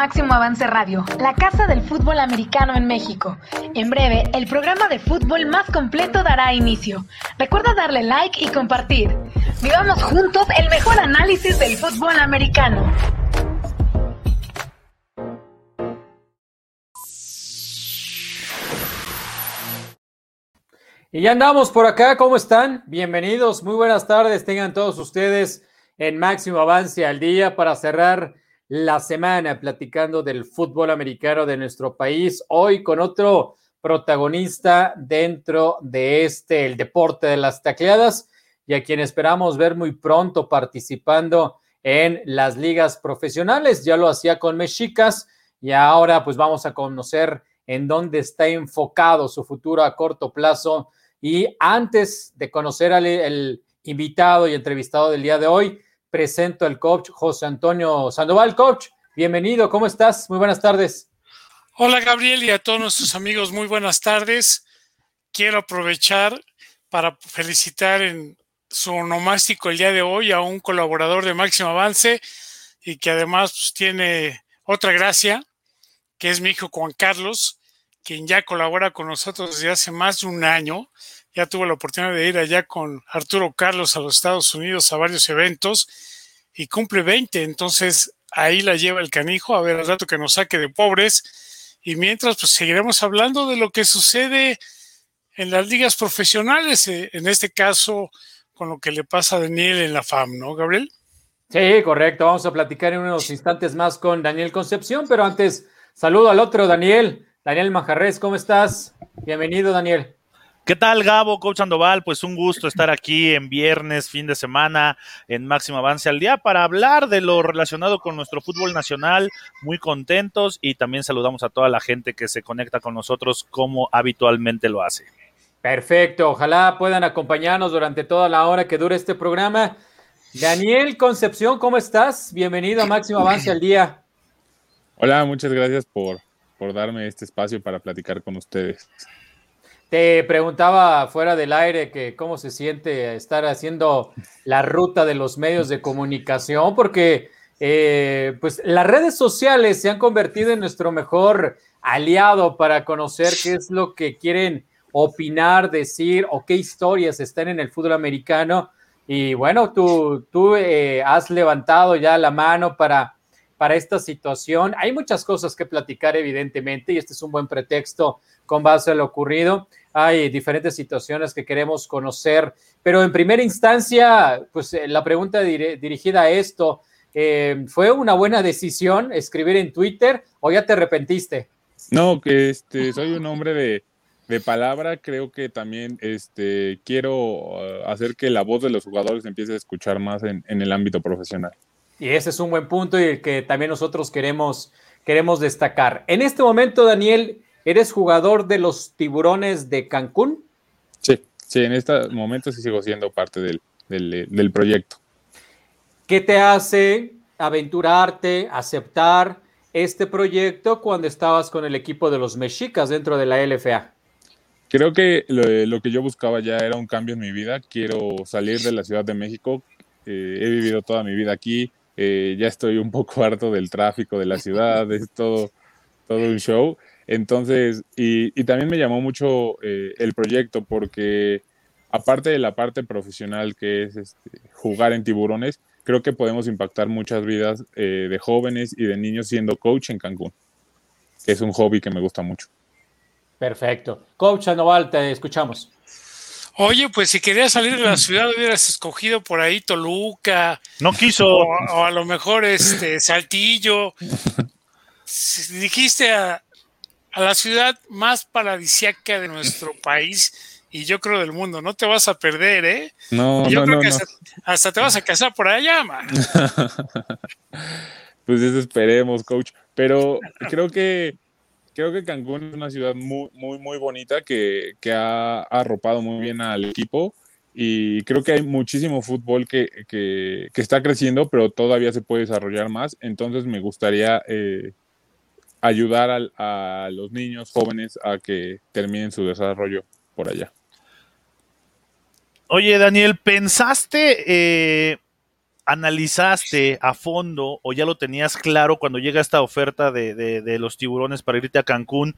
Máximo Avance Radio, la casa del fútbol americano en México. En breve, el programa de fútbol más completo dará inicio. Recuerda darle like y compartir. Vivamos juntos el mejor análisis del fútbol americano. Y ya andamos por acá, ¿cómo están? Bienvenidos, muy buenas tardes, tengan todos ustedes en máximo avance al día para cerrar la semana platicando del fútbol americano de nuestro país, hoy con otro protagonista dentro de este, el deporte de las tacleadas, y a quien esperamos ver muy pronto participando en las ligas profesionales. Ya lo hacía con Mexicas y ahora pues vamos a conocer en dónde está enfocado su futuro a corto plazo y antes de conocer al el invitado y entrevistado del día de hoy, presento al coach José Antonio Sandoval. Coach, bienvenido, ¿cómo estás? Muy buenas tardes. Hola Gabriel y a todos nuestros amigos, muy buenas tardes. Quiero aprovechar para felicitar en su onomástico el día de hoy a un colaborador de Máximo Avance y que además pues, tiene otra gracia, que es mi hijo Juan Carlos, quien ya colabora con nosotros desde hace más de un año. Ya tuve la oportunidad de ir allá con Arturo Carlos a los Estados Unidos a varios eventos y cumple 20. Entonces ahí la lleva el canijo a ver al rato que nos saque de pobres. Y mientras, pues seguiremos hablando de lo que sucede en las ligas profesionales, eh, en este caso con lo que le pasa a Daniel en la FAM, ¿no, Gabriel? Sí, correcto. Vamos a platicar en unos instantes más con Daniel Concepción, pero antes, saludo al otro Daniel. Daniel Manjarres, ¿cómo estás? Bienvenido, Daniel. ¿Qué tal, Gabo, Coach Sandoval? Pues un gusto estar aquí en viernes, fin de semana, en Máximo Avance al Día, para hablar de lo relacionado con nuestro fútbol nacional. Muy contentos y también saludamos a toda la gente que se conecta con nosotros como habitualmente lo hace. Perfecto, ojalá puedan acompañarnos durante toda la hora que dure este programa. Daniel Concepción, ¿cómo estás? Bienvenido a Máximo Avance al Día. Hola, muchas gracias por por darme este espacio para platicar con ustedes. Te preguntaba fuera del aire que cómo se siente estar haciendo la ruta de los medios de comunicación, porque eh, pues las redes sociales se han convertido en nuestro mejor aliado para conocer qué es lo que quieren opinar, decir o qué historias están en el fútbol americano. Y bueno, tú, tú eh, has levantado ya la mano para para esta situación. Hay muchas cosas que platicar, evidentemente, y este es un buen pretexto con base a lo ocurrido. Hay diferentes situaciones que queremos conocer, pero en primera instancia, pues eh, la pregunta dirigida a esto, eh, ¿fue una buena decisión escribir en Twitter o ya te arrepentiste? No, que este, soy un hombre de, de palabra, creo que también este, quiero uh, hacer que la voz de los jugadores empiece a escuchar más en, en el ámbito profesional. Y ese es un buen punto y el que también nosotros queremos, queremos destacar. En este momento, Daniel, ¿eres jugador de los tiburones de Cancún? Sí, sí, en este momento sí sigo siendo parte del, del, proyecto. ¿Qué te hace aventurarte, aceptar este proyecto cuando estabas con el equipo de los Mexicas dentro de la LFA? Creo que lo, que yo buscaba ya era un cambio en mi vida. Quiero salir de la Ciudad de México. Eh, he vivido toda mi vida aquí. Eh, ya estoy un poco harto del tráfico de la ciudad, es todo, todo un show. Entonces, y, también me llamó mucho eh, el proyecto porque aparte de la parte profesional que es este, jugar en tiburones, creo que podemos impactar muchas vidas eh, de jóvenes y de niños siendo coach en Cancún, que es un hobby que me gusta mucho. Perfecto. Coach Anoval, te escuchamos. Oye, pues si querías salir de la ciudad hubieras escogido por ahí Toluca. No quiso. O, a lo mejor este Saltillo. Dijiste a, la ciudad más paradisiaca de nuestro país y yo creo del mundo. No te vas a perder, ¿eh? No, yo creo que hasta, te vas a casar por allá, man. pues eso esperemos, coach. Pero creo que creo que Cancún es una ciudad muy, muy, muy bonita que, ha, arropado muy bien al equipo y creo que hay muchísimo fútbol que, está creciendo, pero todavía se puede desarrollar más. Entonces me gustaría eh, ayudar a, los niños jóvenes a que terminen su desarrollo por allá. Oye, Daniel, ¿pensaste eh, ¿analizaste a fondo o ya lo tenías claro cuando llega esta oferta de, de los tiburones para irte a Cancún?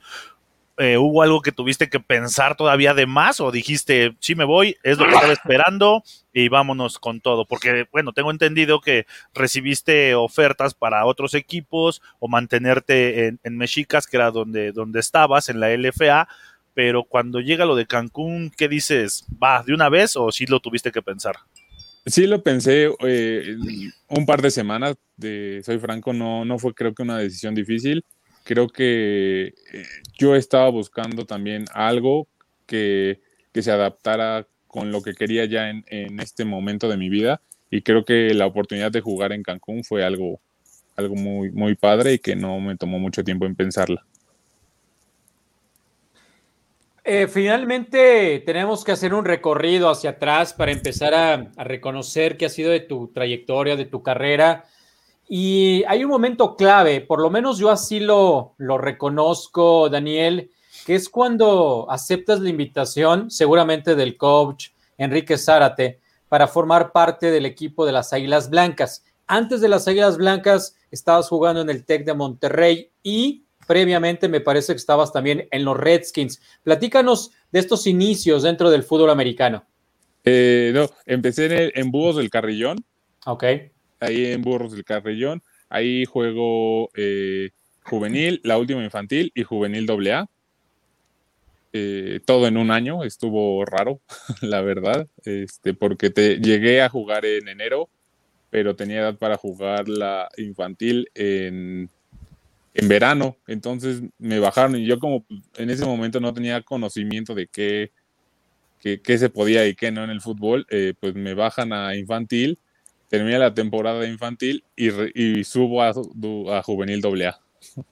Eh, ¿hubo algo que tuviste que pensar todavía de más o dijiste, sí me voy, es lo que estaba esperando y vámonos con todo? Porque, bueno, tengo entendido que recibiste ofertas para otros equipos o mantenerte en, Mexicas, que era donde, donde estabas, en la LFA, pero cuando llega lo de Cancún, ¿qué dices? ¿Va de una vez o sí lo tuviste que pensar? Sí lo pensé eh, un par de semanas, de, soy franco, no, no fue creo que una decisión difícil creo que eh, yo estaba buscando también algo que, se adaptara con lo que quería ya en, este momento de mi vida y creo que la oportunidad de jugar en Cancún fue algo, algo muy, muy padre y que no me tomó mucho tiempo en pensarla. Eh, finalmente tenemos que hacer un recorrido hacia atrás para empezar a, reconocer qué ha sido de tu trayectoria, de tu carrera. Y hay un momento clave, por lo menos yo así lo, lo reconozco, Daniel, que es cuando aceptas la invitación, seguramente del coach Enrique Zárate, para formar parte del equipo de las Águilas Blancas. Antes de las Águilas Blancas estabas jugando en el TEC de Monterrey y previamente me parece que estabas también en los Redskins. Platícanos de estos inicios dentro del fútbol americano. Eh, no, empecé en, en Búhos del Carrillón. Ok ahí en Burros del Carrillón. Ahí juego eh, juvenil, la última infantil y juvenil AA. Eh, todo en un año, estuvo raro, la verdad, este, porque te, llegué a jugar en enero, pero tenía edad para jugar la infantil en, en verano, entonces me bajaron y yo como en ese momento no tenía conocimiento de qué, qué, se podía y qué no en el fútbol, eh, pues me bajan a infantil termina la temporada infantil y, subo a, juvenil AA.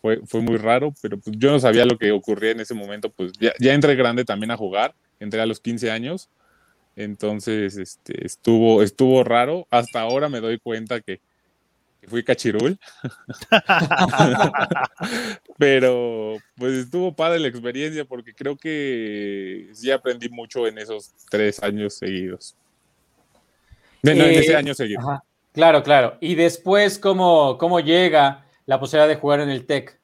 Fue, fue muy raro, pero pues yo no sabía lo que ocurría en ese momento. Pues ya, entré grande también a jugar, entré a los 15 años. Entonces, este, estuvo, estuvo raro. Hasta ahora me doy cuenta que, fui cachirul. Pero pues estuvo padre la experiencia porque creo que sí aprendí mucho en esos tres años seguidos en ese eh, año seguido. Claro, claro. Y después, ¿cómo, cómo llega la posibilidad de jugar en el TEC?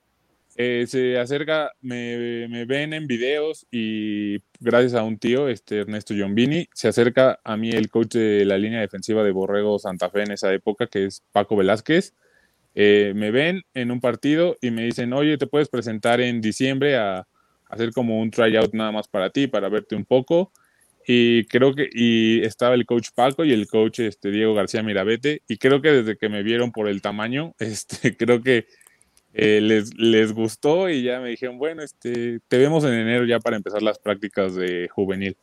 Eh, se acerca, me, ven en videos y gracias a un tío, este Ernesto Giombini, se acerca a mí el coach de la línea defensiva de Borrego Santa Fe en esa época, que es Paco Velázquez. Eh, me ven en un partido y me dicen, oye, te puedes presentar en diciembre a, a hacer como un tryout nada más para ti, para verte un poco. Y creo que y estaba el coach Paco y el coach este, Diego García Mirabete. Y creo que desde que me vieron por el tamaño, este, creo que eh, les, les gustó y ya me dijeron, bueno, este, te vemos en enero ya para empezar las prácticas de juvenil.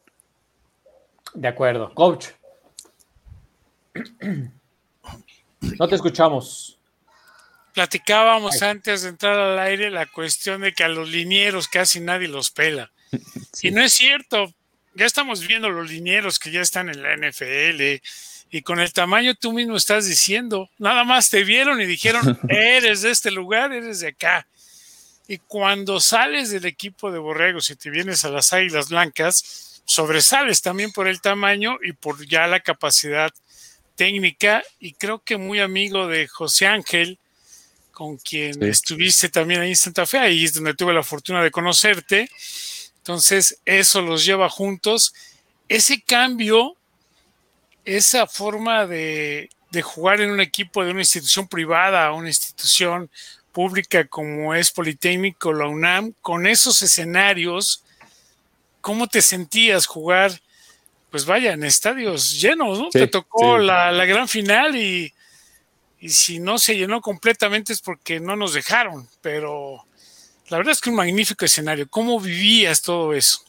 De acuerdo. Coach. No te escuchamos. Platicábamos antes de entrar al aire la cuestión de que a los linieros casi nadie los pela. Y no es cierto, ya estamos viendo los linieros que ya están en la NFL y con el tamaño tú mismo estás diciendo, nada más te vieron y dijeron, eres de este lugar, eres de acá. Y cuando sales del equipo de Borregos y te vienes a las Águilas Blancas, sobresales también por el tamaño y por ya la capacidad técnica. Y creo que muy amigo de José Ángel, con quien estuviste también ahí en Santa Fe, ahí es donde tuve la fortuna de conocerte. Entonces, eso los lleva juntos. Ese cambio, esa forma de, jugar en un equipo de una institución privada a una institución pública como es Politécnico, la UNAM, con esos escenarios, ¿cómo te sentías jugar? Pues vaya, en estadios llenos, ¿no? te tocó la, gran final y, y si no se llenó completamente es porque no nos dejaron, pero la verdad es que un magnífico escenario. ¿Cómo vivías todo eso?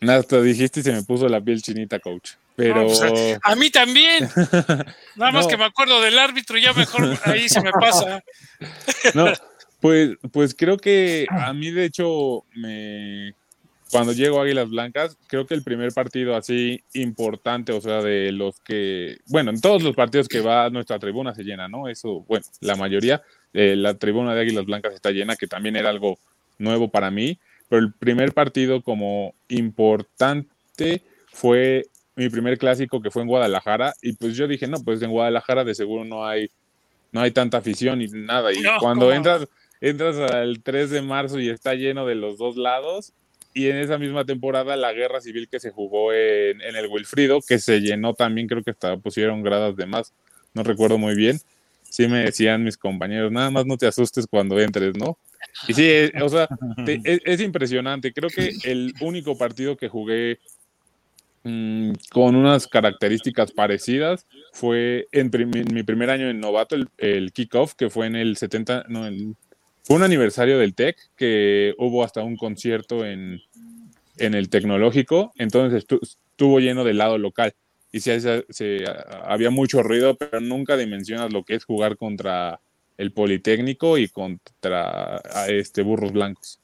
Nada, te dijiste y se me puso la piel chinita, coach. Pero. Pues, a, mí también. Nada más que me acuerdo del árbitro, ya mejor ahí se me pasa. no, pues, pues creo que a mí, de hecho, me. Cuando llego a Águilas Blancas, creo que el primer partido así importante, o sea, de los que, bueno, en todos los partidos que va nuestra tribuna se llena, ¿no? Eso, bueno, la mayoría, eh, la tribuna de Águilas Blancas está llena, que también era algo nuevo para mí, pero el primer partido como importante fue mi primer clásico que fue en Guadalajara y pues yo dije, no, pues en Guadalajara de seguro no hay, no hay tanta afición y nada. Y cuando entras, entras al 3 de marzo y está lleno de los dos lados y en esa misma temporada la guerra civil que se jugó en, en el Wilfrido, que se llenó también, creo que hasta pusieron gradas de más, no recuerdo muy bien. Sí me decían mis compañeros, nada más no te asustes cuando entres, ¿no? Y sí, eh, o sea, es, es, impresionante. Creo que el único partido que jugué mmm, con unas características parecidas fue en, en, mi primer año en novato, el, el kickoff, que fue en el 70, no, el, fue un aniversario del TEC, que hubo hasta un concierto en, en el tecnológico, entonces estuvo lleno del lado local. Y se, había mucho ruido, pero nunca dimensionas lo que es jugar contra el Politécnico y contra este Burros Blancos.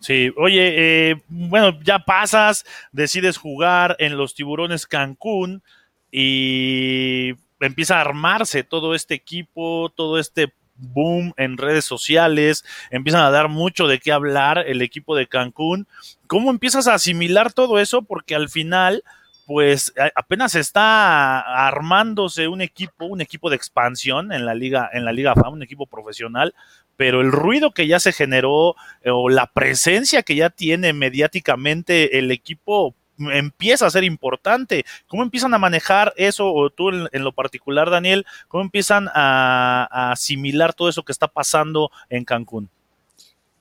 Sí, oye, eh, bueno, ya pasas, decides jugar en los Tiburones Cancún y empieza a armarse todo este equipo, todo este boom en redes sociales, empiezan a dar mucho de qué hablar el equipo de Cancún. ¿Cómo empiezas a asimilar todo eso? Porque al final, pues apenas está armándose un equipo, un equipo de expansión en la liga, en la liga FAM, un equipo profesional, pero el ruido que ya se generó eh, o la presencia que ya tiene mediáticamente el equipo empieza a ser importante. ¿Cómo empiezan a manejar eso, o tú en, lo particular, Daniel, cómo empiezan a, a, asimilar todo eso que está pasando en Cancún?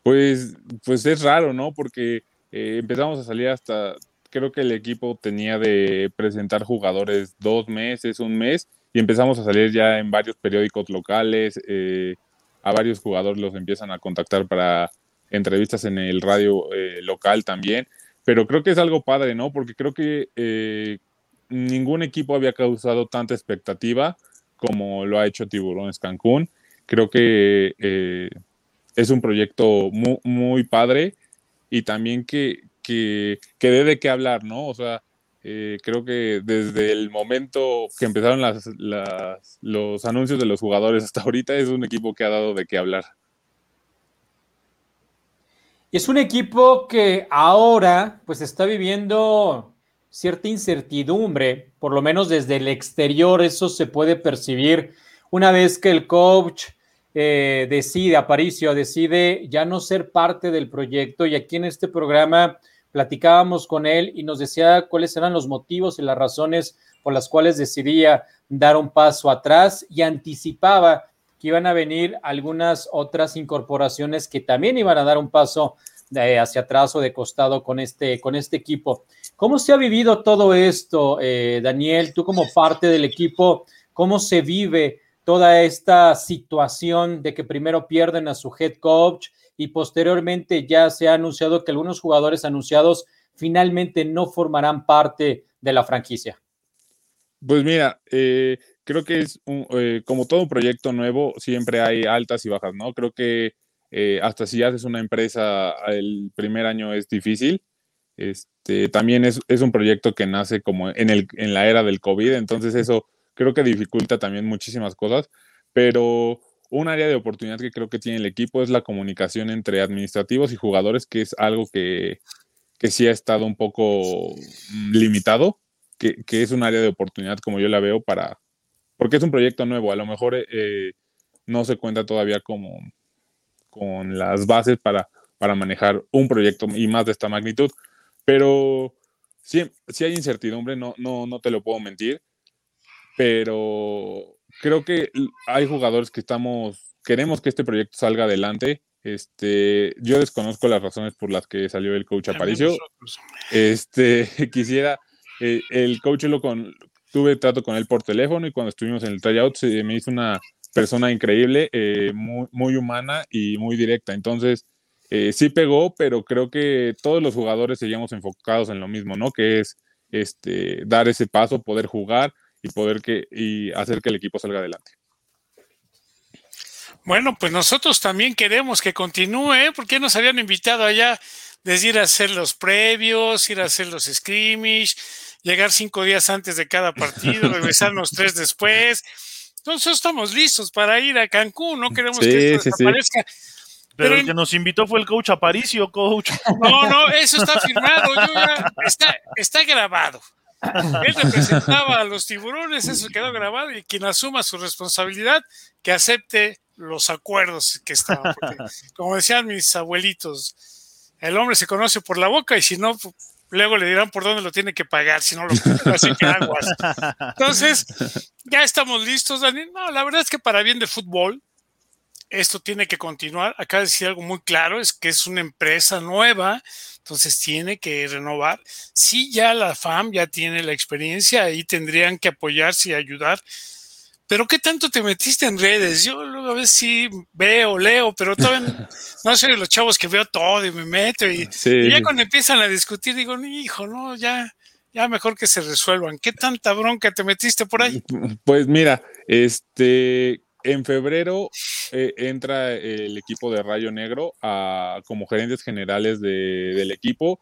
Pues, pues es raro, ¿no? Porque eh, empezamos a salir hasta creo que el equipo tenía de presentar jugadores dos meses, un mes, y empezamos a salir ya en varios periódicos locales, eh, a varios jugadores los empiezan a contactar para entrevistas en el radio eh, local también, pero creo que es algo padre, ¿no? Porque creo que eh, ningún equipo había causado tanta expectativa como lo ha hecho Tiburones Cancún. Creo que eh, es un proyecto muy, padre y también que, que, que dé de qué hablar, ¿no? O sea, eh, creo que desde el momento que empezaron las, las, los anuncios de los jugadores hasta ahorita es un equipo que ha dado de qué hablar. Es un equipo que ahora pues está viviendo cierta incertidumbre, por lo menos desde el exterior eso se puede percibir. Una vez que el coach eh, decide, Aparicio, decide ya no ser parte del proyecto y aquí en este programa platicábamos con él y nos decía cuáles eran los motivos y las razones por las cuales decidía dar un paso atrás y anticipaba que iban a venir algunas otras incorporaciones que también iban a dar un paso de hacia atrás o de costado con este, con este equipo. ¿Cómo se ha vivido todo esto, eh, Daniel? Tú como parte del equipo, ¿cómo se vive toda esta situación de que primero pierden a su head coach y posteriormente ya se ha anunciado que algunos jugadores anunciados finalmente no formarán parte de la franquicia? Pues mira, eh, creo que es un, eh, como todo un proyecto nuevo, siempre hay altas y bajas, ¿no? Creo que eh, hasta si haces una empresa, el primer año es difícil. Este, también es, es un proyecto que nace como en, el, en la era del COVID, entonces eso creo que dificulta también muchísimas cosas, pero un área de oportunidad que creo que tiene el equipo es la comunicación entre administrativos y jugadores, que es algo que, que sí ha estado un poco mm, limitado, que, que, es un área de oportunidad como yo la veo para, porque es un proyecto nuevo, a lo mejor eh, no se cuenta todavía como con las bases para, para manejar un proyecto y más de esta magnitud, pero sí, sí hay incertidumbre, no, no, no te lo puedo mentir, pero creo que hay jugadores que estamos, queremos que este proyecto salga adelante. Este, yo desconozco las razones por las que salió el coach Aparicio. Este, quisiera, eh, el coach lo con, tuve trato con él por teléfono y cuando estuvimos en el tryout se me hizo una persona increíble, eh, muy, humana y muy directa. Entonces, eh, sí pegó, pero creo que todos los jugadores seguíamos enfocados en lo mismo, ¿no? Que es este, dar ese paso, poder jugar y poder que, y hacer que el equipo salga adelante. Bueno, pues nosotros también queremos que continúe, ¿eh? porque nos habían invitado allá desde ir a hacer los previos, ir a hacer los scrimmage, llegar cinco días antes de cada partido, regresarnos tres después. Entonces estamos listos para ir a Cancún, no queremos sí, que esto desaparezca. Sí. Pero, el que nos invitó fue el coach Aparicio, coach. No, no, eso está firmado, está, está grabado. Él representaba a los tiburones, eso quedó grabado, y quien asuma su responsabilidad, que acepte los acuerdos que estaban. como decían mis abuelitos, el hombre se conoce por la boca y si no, luego le dirán por dónde lo tiene que pagar, si no lo así aguas. Entonces, ya estamos listos, Daniel. No, la verdad es que para bien de fútbol, esto tiene que continuar. Acá decir algo muy claro, es que es una empresa nueva, entonces tiene que renovar. Sí, ya la FAM ya tiene la experiencia, ahí tendrían que apoyarse y ayudar. Pero ¿qué tanto te metiste en redes? Yo luego a veces sí veo, leo, pero todavía no soy de los chavos que veo todo y me meto y, y ya cuando empiezan a discutir digo, hijo, no, ya, ya mejor que se resuelvan. ¿Qué tanta bronca te metiste por ahí? Pues mira, este, en febrero eh, entra el equipo de Rayo Negro a, como gerentes generales del equipo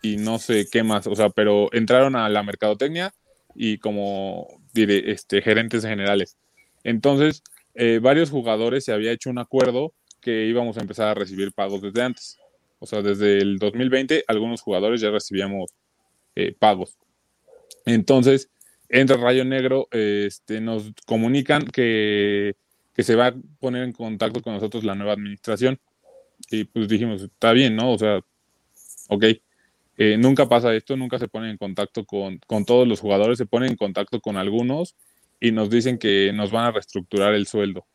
y no sé qué más, o sea, pero entraron a la mercadotecnia y como este, gerentes generales. Entonces, eh, varios jugadores se había hecho un acuerdo que íbamos a empezar a recibir pagos desde antes. O sea, desde el 2020 algunos jugadores ya recibíamos eh, pagos. Entonces, entra Rayo Negro, este, nos comunican que, se va a poner en contacto con nosotros la nueva administración. Y pues dijimos, está bien, ¿no? O sea, ok. Eh, nunca pasa esto, nunca se pone en contacto con, todos los jugadores, se pone en contacto con algunos y nos dicen que nos van a reestructurar el sueldo.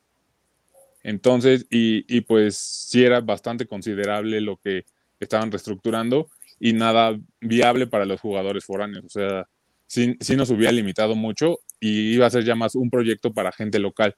Entonces, y, y pues sí era bastante considerable lo que estaban reestructurando y nada viable para los jugadores foráneos. O sea, sí, nos hubiera limitado mucho y iba a ser ya más un proyecto para gente local.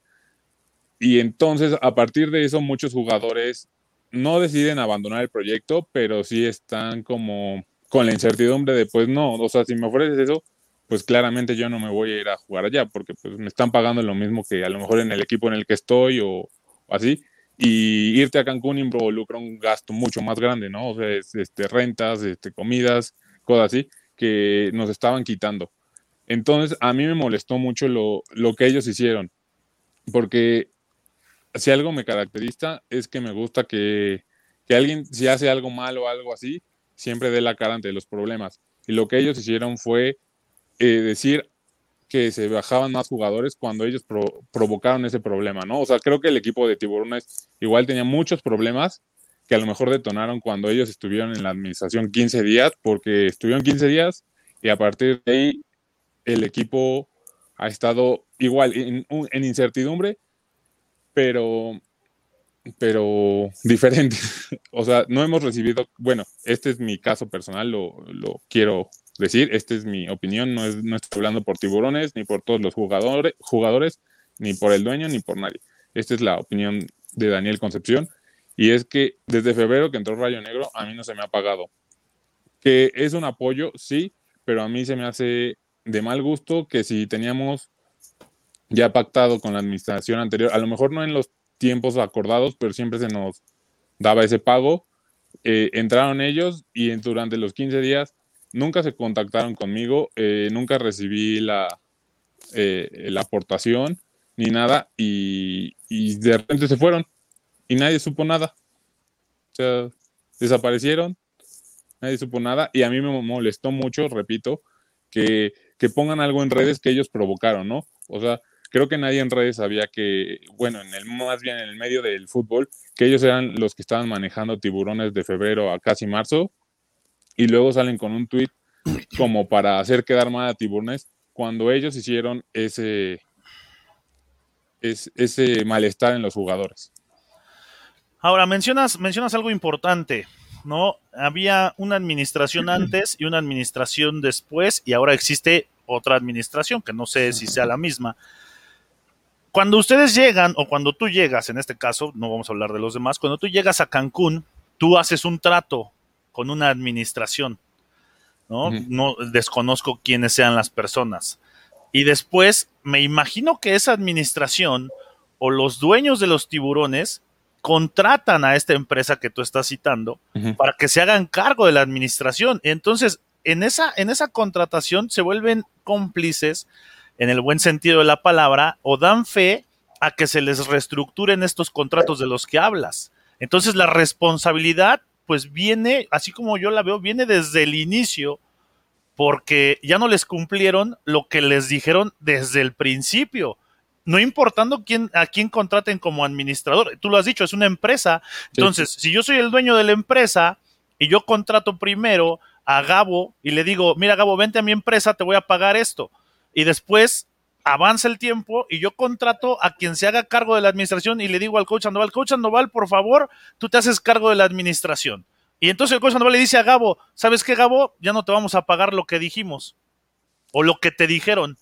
Y entonces, a partir de eso, muchos jugadores no deciden abandonar el proyecto, pero sí están como con la incertidumbre de, pues no, o sea, si me ofreces eso, pues claramente yo no me voy a ir a jugar allá, porque pues me están pagando lo mismo que a lo mejor en el equipo en el que estoy o, así. Y irte a Cancún involucra un gasto mucho más grande, ¿no? O sea, este, rentas, este, comidas, cosas así que nos estaban quitando. Entonces, a mí me molestó mucho lo, lo que ellos hicieron, porque si algo me caracteriza es que me gusta que, que alguien, si hace algo malo o algo así, siempre dé la cara ante los problemas. Y lo que ellos hicieron fue eh, decir que se bajaban más jugadores cuando ellos provocaron ese problema, ¿no? O sea, creo que el equipo de Tiburones igual tenía muchos problemas que a lo mejor detonaron cuando ellos estuvieron en la administración 15 días, porque estuvieron 15 días y a partir de ahí el equipo ha estado igual en, incertidumbre, pero, pero diferente. o sea, no hemos recibido, bueno, este es mi caso personal, lo, lo quiero decir, esta es mi opinión, no, es, no estoy hablando por tiburones, ni por todos los jugadores, jugadores, ni por el dueño, ni por nadie. Esta es la opinión de Daniel Concepción y es que desde febrero que entró Rayo Negro, a mí no se me ha pagado. Que es un apoyo, sí, pero a mí se me hace de mal gusto que si teníamos ya pactado con la administración anterior, a lo mejor no en los tiempos acordados, pero siempre se nos daba ese pago. Eh, entraron ellos y durante los 15 días nunca se contactaron conmigo, eh, nunca recibí la, eh, la aportación ni nada y, de repente se fueron y nadie supo nada. O sea, desaparecieron, nadie supo nada y a mí me molestó mucho, repito, que, que pongan algo en redes que ellos provocaron, ¿no? O sea, creo que nadie en redes sabía que, bueno, en el más bien en el medio del fútbol, que ellos eran los que estaban manejando tiburones de febrero a casi marzo y luego salen con un tweet como para hacer quedar mal a tiburones cuando ellos hicieron ese, ese malestar en los jugadores. Ahora, mencionas, mencionas algo importante, ¿no? Había una administración antes y una administración después y ahora existe otra administración, que no sé si sea la misma. Cuando ustedes llegan, o cuando tú llegas, en este caso, no vamos a hablar de los demás, cuando tú llegas a Cancún, tú haces un trato con una administración, ¿no? No desconozco quiénes sean las personas. Y después, me imagino que esa administración o los dueños de los tiburones contratan a esta empresa que tú estás citando para que se hagan cargo de la administración. Entonces, en esa, en esa contratación se vuelven cómplices, en el buen sentido de la palabra, o dan fe a que se les reestructuren estos contratos de los que hablas. Entonces la responsabilidad pues viene, así como yo la veo, viene desde el inicio, porque ya no les cumplieron lo que les dijeron desde el principio. No importando quién, a quién contraten como administrador, tú lo has dicho, es una empresa. Entonces, si yo soy el dueño de la empresa y yo contrato primero a Gabo y le digo, mira Gabo, vente a mi empresa, te voy a pagar esto. Y después avanza el tiempo y yo contrato a quien se haga cargo de la administración y le digo al coach Andoval, coach Andoval, por favor, tú te haces cargo de la administración. Y entonces el coach Andoval le dice a Gabo, ¿sabes qué, Gabo? Ya no te vamos a pagar lo que dijimos o lo que te dijeron.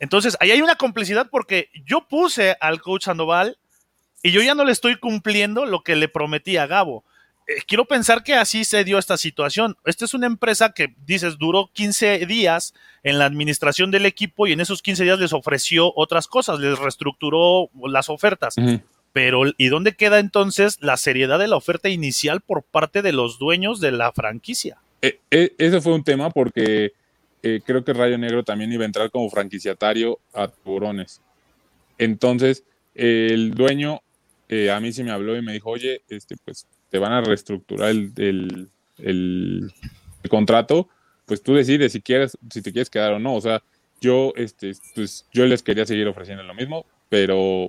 Entonces, ahí hay una complicidad porque yo puse al coach Sandoval y yo ya no le estoy cumpliendo lo que le prometí a Gabo. Eh, quiero pensar que así se dio esta situación. Esta es una empresa que, dices, duró 15 días en la administración del equipo y en esos 15 días les ofreció otras cosas, les reestructuró las ofertas. Pero, ¿y dónde queda entonces la seriedad de la oferta inicial por parte de los dueños de la franquicia? Eh, eh, ese fue un tema porque creo que Rayo Negro también iba a entrar como franquiciatario a Tiburones. Entonces, el dueño a mí sí me habló y me dijo, oye, este, pues te van a reestructurar el, contrato, pues tú decides si quieres, si te quieres quedar o no. O sea, yo, este, pues yo les quería seguir ofreciendo lo mismo, pero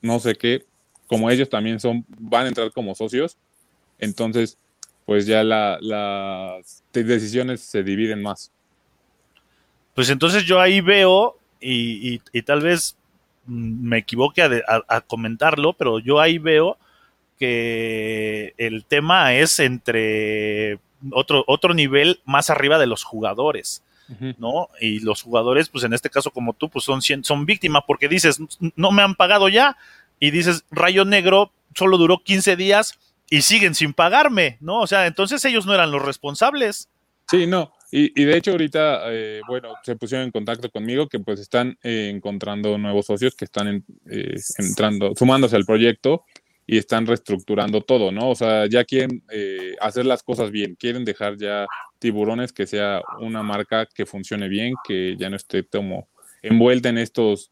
no sé qué, como ellos también son, van a entrar como socios, entonces, pues ya las decisiones se dividen más. Pues entonces yo ahí veo, y, tal vez me equivoque a, comentarlo, pero yo ahí veo que el tema es entre otro, otro nivel más arriba de los jugadores. ¿no? Y los jugadores, pues en este caso como tú, pues son, son víctimas porque dices, no me han pagado ya, y dices, Rayo Negro solo duró 15 días y siguen sin pagarme, ¿no? O sea, entonces ellos no eran los responsables. Sí, no. Y, de hecho ahorita, eh, bueno, se pusieron en contacto conmigo que pues están eh, encontrando nuevos socios que están eh, entrando, sumándose al proyecto y están reestructurando todo, ¿no? O sea, ya quieren eh, hacer las cosas bien, quieren dejar ya tiburones que sea una marca que funcione bien, que ya no esté como envuelta en estos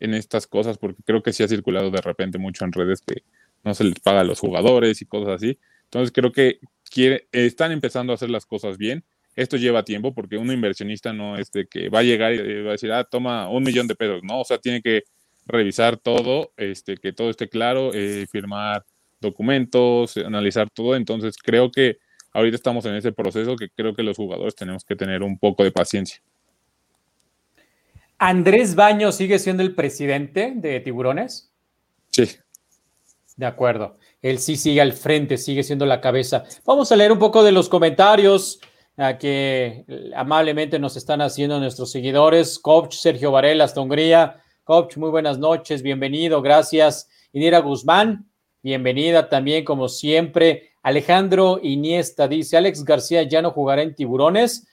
en estas cosas, porque creo que sí ha circulado de repente mucho en redes que no se les paga a los jugadores y cosas así. Entonces creo que quiere, están empezando a hacer las cosas bien. Esto lleva tiempo porque un inversionista no es de que va a llegar y va a decir, ah, toma un millón de pesos, ¿no? O sea, tiene que revisar todo, este, que todo esté claro, eh, firmar documentos, analizar todo. Entonces creo que ahorita estamos en ese proceso que creo que los jugadores tenemos que tener un poco de paciencia. ¿Andrés Baño sigue siendo el presidente de Tiburones? Sí. De acuerdo. Él sí sigue al frente, sigue siendo la cabeza. Vamos a leer un poco de los comentarios que amablemente nos están haciendo nuestros seguidores. Coach Sergio Varela, hasta Hungría. Coach, muy buenas noches, bienvenido, gracias. Inira Guzmán, bienvenida también, como siempre. Alejandro Iniesta dice: Alex García ya no jugará en Tiburones.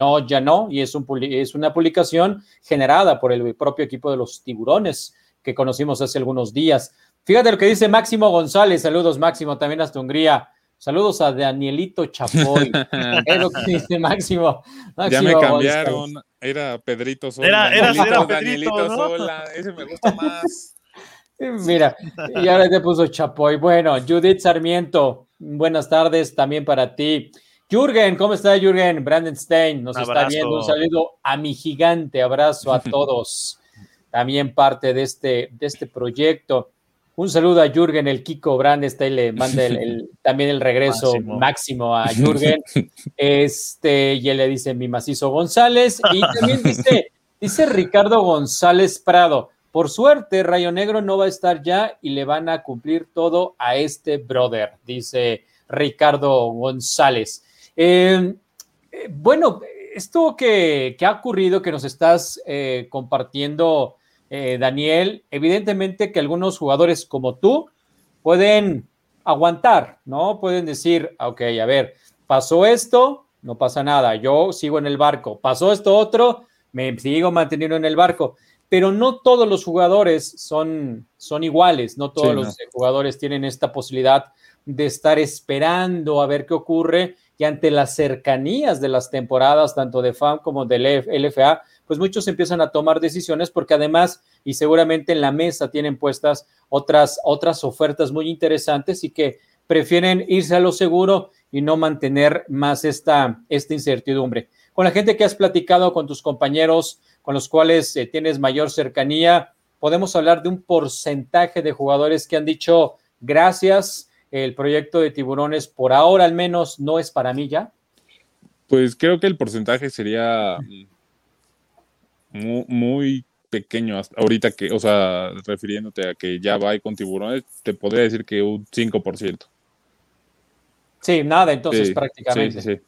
No, ya no, y es, un, es una publicación generada por el propio equipo de los Tiburones que conocimos hace algunos días. Fíjate lo que dice Máximo González. Saludos, Máximo, también hasta Hungría. Saludos a Danielito Chapoy. es lo que dice Máximo. ya me cambiaron. Era Pedrito Sola. Era, era, Danielito Sola. Ese me gusta más. Mira, y ahora te puso Chapoy. Bueno, Judith Sarmiento, buenas tardes también para ti. Jürgen, ¿cómo está Jürgen? Brandon Stein nos está viendo. Un saludo a mi gigante, abrazo a todos. También parte de este, de este proyecto. Un saludo a Jürgen, el Kiko Brandestein, le manda el, también el regreso máximo. a Jürgen. Este, y él le dice mi macizo González. Y también dice, dice Ricardo González Prado. Por suerte, Rayo Negro no va a estar ya y le van a cumplir todo a este brother, dice Ricardo González. Em, eh, bueno, esto que, ha ocurrido, que nos estás eh, compartiendo eh, Daniel, evidentemente que algunos jugadores como tú pueden aguantar, ¿no? Pueden decir, ok, a ver, pasó esto, no pasa nada, yo sigo en el barco, pasó esto otro, me sigo manteniendo en el barco, pero no todos los jugadores son, son iguales, no todos los jugadores tienen esta posibilidad de estar esperando a ver qué ocurre y ante las cercanías de las temporadas, tanto de FAM como del LFA, pues muchos empiezan a tomar decisiones porque además, y seguramente en la mesa tienen puestas otras, otras ofertas muy interesantes y que prefieren irse a lo seguro y no mantener más esta, esta incertidumbre. Con la gente que has platicado, con tus compañeros, con los cuales eh, tienes mayor cercanía, podemos hablar de un porcentaje de jugadores que han dicho gracias, el proyecto de tiburones por ahora al menos no es para mí ya. Pues creo que el porcentaje sería muy, muy pequeño ahorita que, o sea, refiriéndote a que ya va con tiburones, te podría decir que un 5%. Sí, nada, entonces prácticamente. Sí, sí,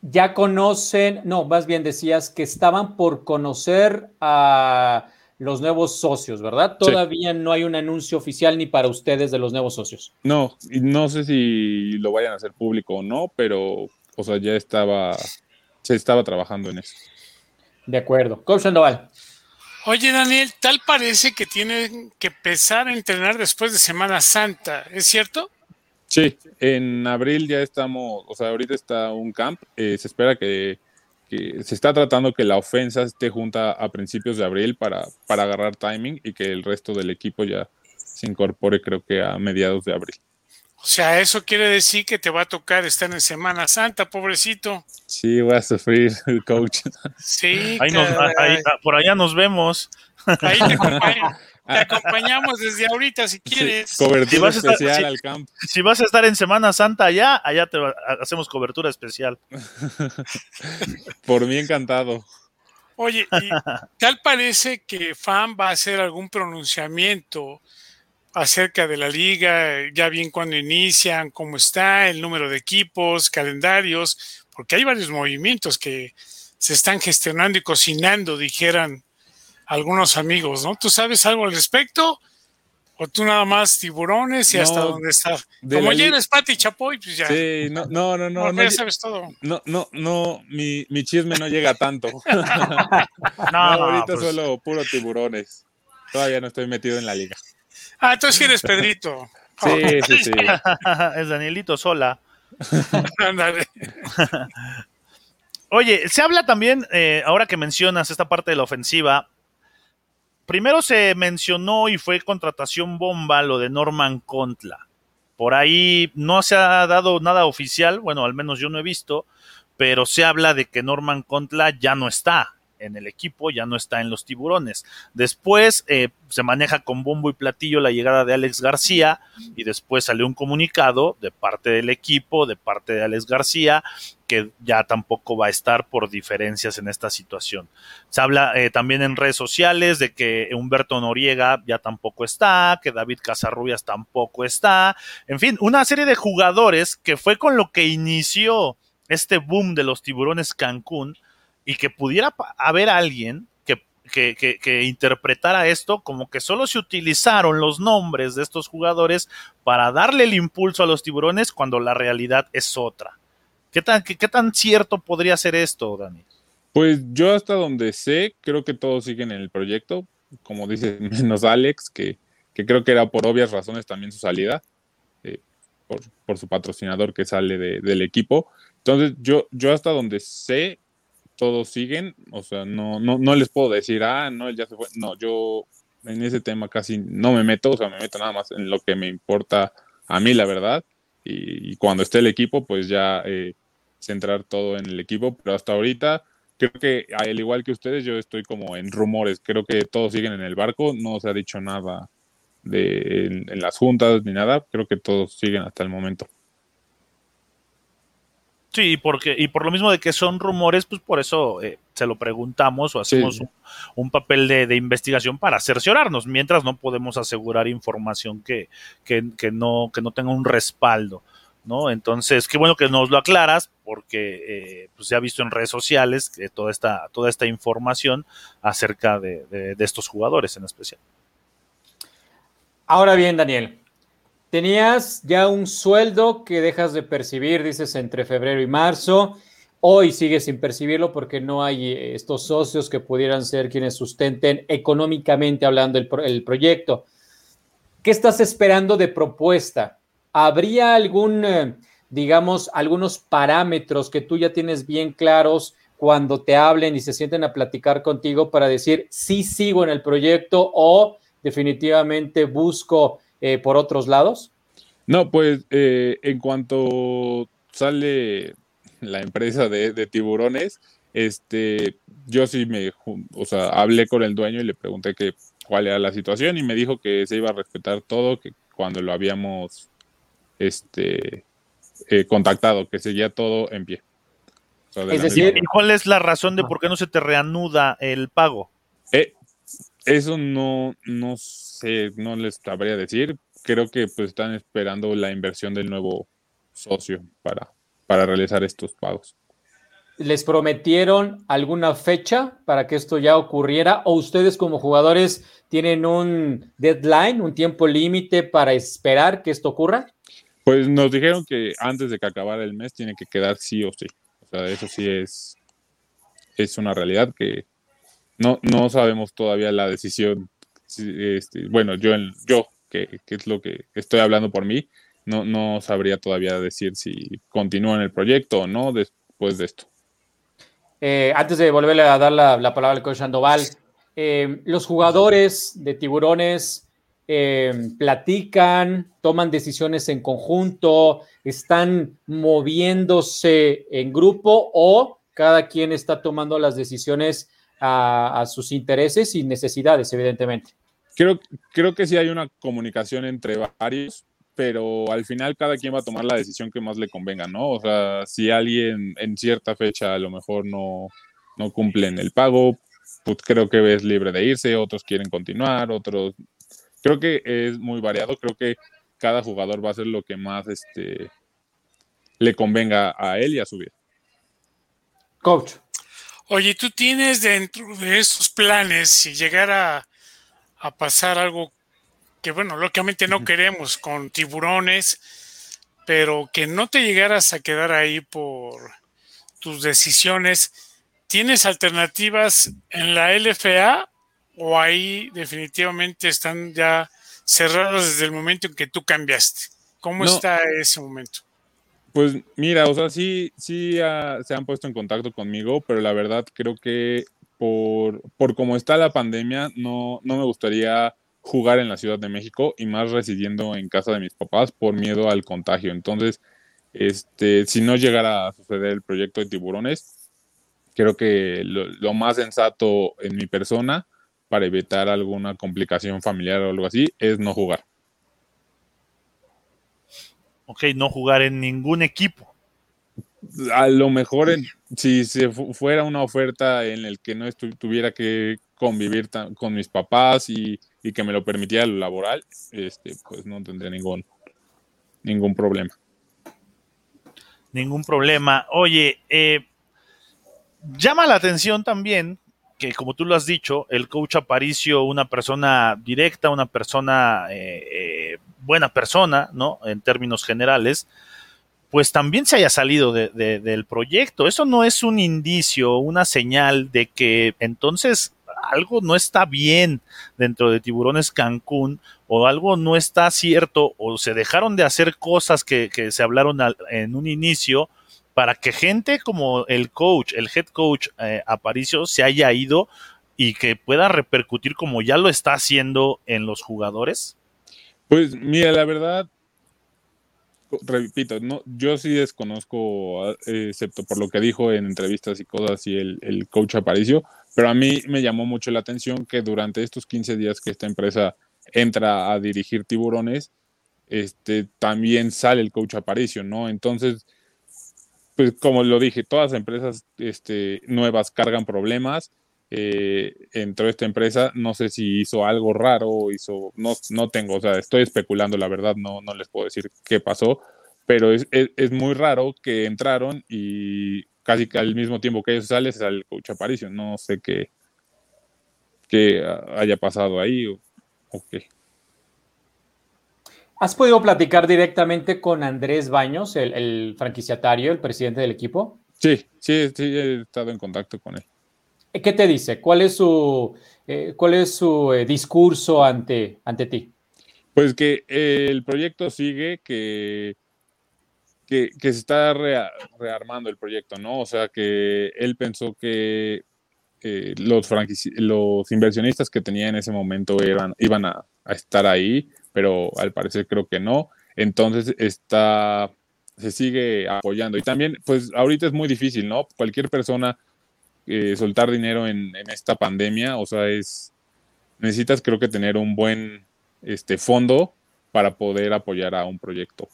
Ya conocen, no, más bien decías que estaban por conocer a los nuevos socios, ¿verdad? Todavía no hay un anuncio oficial ni para ustedes de los nuevos socios. No, no sé si lo vayan a hacer público o no, pero, o sea, ya estaba, se estaba trabajando en eso. De acuerdo. Coach Sandoval. Oye, Daniel, tal parece que tienen que empezar a entrenar después de Semana Santa, ¿es cierto? Sí, en abril ya estamos, o sea, ahorita está un camp, eh, se espera que, se está tratando que la ofensa esté junta a principios de abril para, para agarrar timing y que el resto del equipo ya se incorpore creo que a mediados de abril. O sea, eso quiere decir que te va a tocar estar en Semana Santa, pobrecito. Sí, voy a sufrir, coach. Sí, por allá nos vemos. Ahí te, acompañamos desde ahorita si quieres. cobertura especial al campo. Si vas a estar en Semana Santa allá, allá te hacemos cobertura especial. por mí encantado. Oye, tal parece que FAN va a hacer algún pronunciamiento acerca de la liga, ya bien cuando inician, cómo está, el número de equipos, calendarios, porque hay varios movimientos que se están gestionando y cocinando, dijeran algunos amigos, ¿no? ¿Tú sabes algo al respecto? ¿O tú nada más tiburones y hasta dónde está? Como ya eres Pati Chapoy, pues ya. Sí, no, no, no, no. ya sabes todo. No, no, no, mi, mi chisme no llega tanto. no, ahorita pues solo puro tiburones. Todavía no estoy metido en la liga. Ah, entonces sí eres Pedrito. Sí, sí, sí. es Danielito Sola. Oye, se habla también, eh, ahora que mencionas esta parte de la ofensiva, primero se mencionó y fue contratación bomba lo de Norman Contla. Por ahí no se ha dado nada oficial, bueno, al menos yo no he visto, pero se habla de que Norman Contla ya no está en el equipo, ya no está en los tiburones. Después eh, se maneja con bombo y platillo la llegada de Alex García y después salió un comunicado de parte del equipo, de parte de Alex García, que ya tampoco va a estar por diferencias en esta situación. Se habla eh, también en redes sociales de que Humberto Noriega ya tampoco está, que David Casarrubias tampoco está, en fin, una serie de jugadores que fue con lo que inició este boom de los tiburones Cancún y que pudiera haber alguien que, que, interpretara esto como que solo se utilizaron los nombres de estos jugadores para darle el impulso a los tiburones cuando la realidad es otra. ¿Qué tan, qué, tan cierto podría ser esto, Dani? Pues yo hasta donde sé, creo que todos siguen en el proyecto, como dice menos Alex, que, que creo que era por obvias razones también su salida, eh, por, por, su patrocinador que sale de, del equipo. Entonces yo, yo hasta donde sé, todos siguen, o sea, no, no, no les puedo decir, ah, no, él ya se fue. No, yo en ese tema casi no me meto, o sea, me meto nada más en lo que me importa a mí, la verdad. Y, cuando esté el equipo, pues ya eh, centrar todo en el equipo, pero hasta ahorita creo que al igual que ustedes, yo estoy como en rumores, creo que todos siguen en el barco, no se ha dicho nada de en las juntas ni nada, creo que todos siguen hasta el momento. Sí, porque, y por lo mismo de que son rumores, pues por eso eh, se lo preguntamos o hacemos un, papel de, investigación para cerciorarnos, mientras no podemos asegurar información que, que, que, no, que no tenga un respaldo. ¿no? Entonces, qué bueno que nos lo aclaras, porque eh, pues se ha visto en redes sociales que toda esta, toda esta información acerca de, de estos jugadores en especial. Ahora bien, Daniel, Tenías ya un sueldo que dejas de percibir, dices, entre febrero y marzo. Hoy sigues sin percibirlo porque no hay eh, estos socios que pudieran ser quienes sustenten económicamente hablando el, proyecto. ¿Qué estás esperando de propuesta? ¿Habría algún, eh, digamos, algunos parámetros que tú ya tienes bien claros cuando te hablen y se sienten a platicar contigo para decir sí sigo en el proyecto o definitivamente busco eh, por otros lados? No, pues eh, en cuanto sale la empresa de, tiburones, este, yo sí me, o sea, hablé con el dueño y le pregunté que cuál era la situación y me dijo que se iba a respetar todo, que cuando lo habíamos, este, eh, contactado, que seguía todo en pie. es decir, ¿y cuál es la razón de por qué no se te reanuda el pago? Eh, eso no, no sé, no les sabría decir. Creo que pues están esperando la inversión del nuevo socio para, para realizar estos pagos. ¿Les prometieron alguna fecha para que esto ya ocurriera? ¿O ustedes como jugadores tienen un deadline, un tiempo límite para esperar que esto ocurra? Pues nos dijeron que antes de que acabara el mes tiene que quedar sí o sí. O sea, eso sí es, es una realidad que no, no sabemos todavía la decisión. Este, bueno, yo, yo que, es lo que estoy hablando por mí, no, no sabría todavía decir si continúa en el proyecto o no después de esto. Eh, antes de volverle a dar la, palabra al coach Sandoval, eh, los jugadores de tiburones eh, platican, toman decisiones en conjunto, están moviéndose en grupo o cada quien está tomando las decisiones a, sus intereses y necesidades, evidentemente. Creo, creo que sí hay una comunicación entre varios, pero al final cada quien va a tomar la decisión que más le convenga, ¿no? O sea, si alguien en cierta fecha a lo mejor no, no cumplen el pago, pues creo que es libre de irse, otros quieren continuar, otros creo que es muy variado, creo que cada jugador va a hacer lo que más este, le convenga a él y a su vida. Coach. Oye, tú tienes dentro de esos planes, si llegara a pasar algo que, bueno, lógicamente no queremos con tiburones, pero que no te llegaras a quedar ahí por tus decisiones, ¿tienes alternativas en la LFA o ahí definitivamente están ya cerrados desde el momento en que tú cambiaste? ¿Cómo está ese momento? Pues mira, o sea, sí, sí se han puesto en contacto conmigo, pero la verdad creo que por, por cómo está la pandemia, no, no me gustaría jugar en la Ciudad de México y más residiendo en casa de mis papás por miedo al contagio. Entonces, este, si no llegara a suceder el proyecto de tiburones, creo que lo más sensato en mi persona para evitar alguna complicación familiar o algo así, es no jugar. Ok, no jugar en ningún equipo. A lo mejor en, si se fuera una oferta en el que no tuviera que convivir con mis papás y, que me lo permitiera lo laboral, este, pues no tendría ningún, ningún problema. Ningún problema. Oye, eh, llama la atención también que como tú lo has dicho, el coach Aparicio, una persona directa, una persona, eh, eh, buena persona, ¿no? En términos generales, pues también se haya salido del proyecto. Eso no es un indicio, una señal de que entonces algo no está bien dentro de Tiburones Cancún o algo no está cierto o se dejaron de hacer cosas que, se hablaron en un inicio para que gente como el coach, el head coach eh, Aparicio se haya ido y que pueda repercutir como ya lo está haciendo en los jugadores? Pues mira, la verdad, repito, no, yo sí desconozco, eh, excepto por lo que dijo en entrevistas y cosas y el, el, coach Aparicio, pero a mí me llamó mucho la atención que durante estos 15 días que esta empresa entra a dirigir tiburones, este, también sale el coach Aparicio, ¿no? Entonces, pues como lo dije, todas las empresas este, nuevas cargan problemas. Eh, entró esta empresa, no sé si hizo algo raro, hizo, no, no tengo, o sea, estoy especulando, la verdad, no, no les puedo decir qué pasó, pero es, muy raro que entraron y casi al mismo tiempo que ellos salen, sale el coach Aparicio. No sé qué, qué haya pasado ahí o, o qué. ¿Has podido platicar directamente con Andrés Baños, el, franquiciatario, el presidente del equipo? Sí, sí, sí, he estado en contacto con él. ¿Qué te dice? ¿Cuál es su, eh, cuál es su eh, discurso ante, ante ti? Pues que eh, el proyecto sigue, que, que, se está rearmando el proyecto, ¿no? O sea, que él pensó que eh, los, los inversionistas que tenía en ese momento eran, iban a, estar ahí, pero al parecer creo que no. Entonces está, se sigue apoyando. Y también, pues ahorita es muy difícil, ¿no? Cualquier persona eh, soltar dinero en, en, esta pandemia, o sea, es, necesitas creo que tener un buen este, fondo para poder apoyar a un proyecto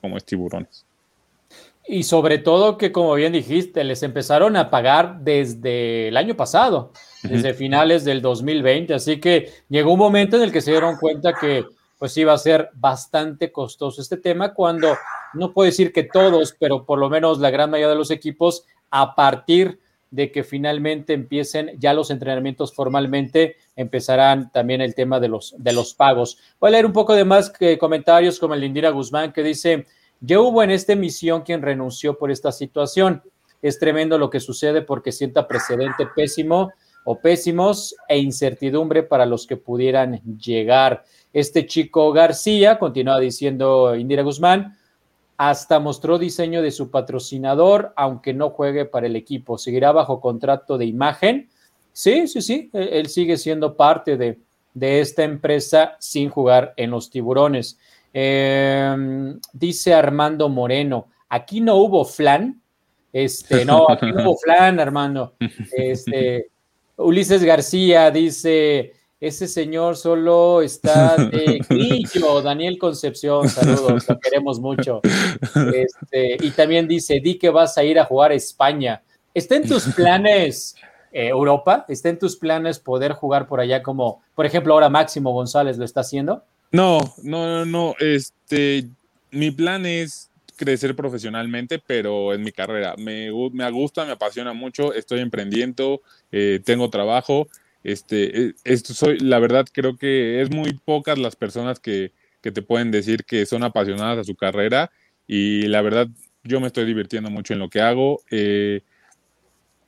como es Tiburones. Y sobre todo que, como bien dijiste, les empezaron a pagar desde el año pasado, desde finales del 2020. Así que llegó un momento en el que se dieron cuenta que pues iba a ser bastante costoso este tema cuando no puedo decir que todos, pero por lo menos la gran mayoría de los equipos a partir de que finalmente empiecen ya los entrenamientos formalmente, empezarán también el tema de los, de los pagos. Voy a leer un poco de más que comentarios como el de Indira Guzmán que dice, ya hubo en esta emisión quien renunció por esta situación. Es tremendo lo que sucede porque sienta precedente pésimo o pésimos e incertidumbre para los que pudieran llegar. Este chico García, continúa diciendo Indira Guzmán, hasta mostró diseño de su patrocinador, aunque no juegue para el equipo. Seguirá bajo contrato de imagen. Sí, sí, sí, e-, él sigue siendo parte de, de esta empresa sin jugar en los tiburones. Em, dice Armando Moreno, aquí no hubo flan. Este, no, aquí no hubo flan, Armando. Este, Ulises García dice, ese señor solo está de grillo. Daniel Concepción, saludos, lo queremos mucho. Este, y también dice, di que vas a ir a jugar a España. ¿Está en tus planes eh, Europa? ¿Está en tus planes poder jugar por allá como, por ejemplo, ahora Máximo González lo está haciendo? No, no, no, no. Este, mi plan es crecer profesionalmente, pero en mi carrera. Me, me gusta, me apasiona mucho, estoy emprendiendo, eh, tengo trabajo. Este, e, esto soy, la verdad creo que es muy pocas las personas que, que te pueden decir que son apasionadas a su carrera y la verdad yo me estoy divirtiendo mucho en lo que hago. Eh,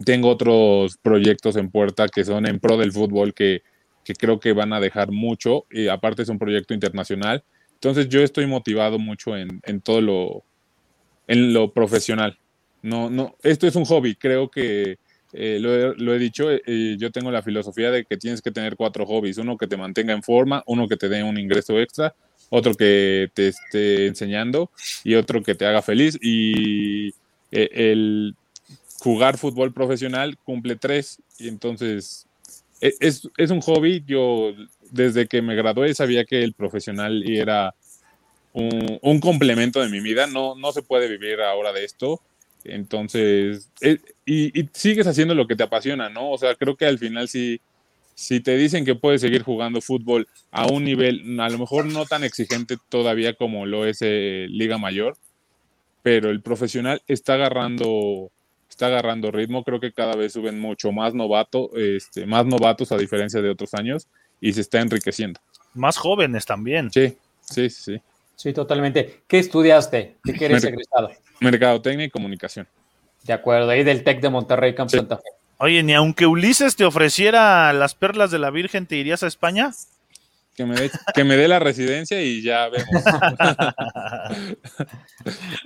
tengo otros proyectos en puerta que son en pro del fútbol que, que creo que van a dejar mucho. Y aparte es un proyecto internacional. Entonces yo estoy motivado mucho en, en todo lo, en lo profesional. No, no, esto es un hobby. Creo que eh, lo, he, dicho, eh, yo tengo la filosofía de que tienes que tener cuatro hobbies. Uno que te mantenga en forma, uno que te dé un ingreso extra, otro que te esté enseñando y otro que te haga feliz. Y eh, el jugar fútbol profesional cumple tres. Y entonces e, es, es, un hobby. Yo desde que me gradué sabía que el profesional era un, un, complemento de mi vida. No, no se puede vivir ahora de esto. Entonces, e, y, y, sigues haciendo lo que te apasiona, ¿no? O sea, creo que al final sí, si te dicen que puedes seguir jugando fútbol a un nivel, a lo mejor no tan exigente todavía como lo es eh, Liga Mayor, pero el profesional está agarrando está agarrando ritmo, creo que cada vez suben mucho más novato, este, más novatos a diferencia de otros años y se está enriqueciendo. Más jóvenes también. Sí, sí, sí. Sí, totalmente. ¿Qué estudiaste? ¿De qué eres egresado? Mercadotecnia y comunicación. De acuerdo, ahí del TEC de Monterrey, Campo sí. Santa Fe. Oye, ni aunque Ulises te ofreciera las perlas de la Virgen, ¿te irías a España? Que me dé, que me dé la residencia y ya vemos.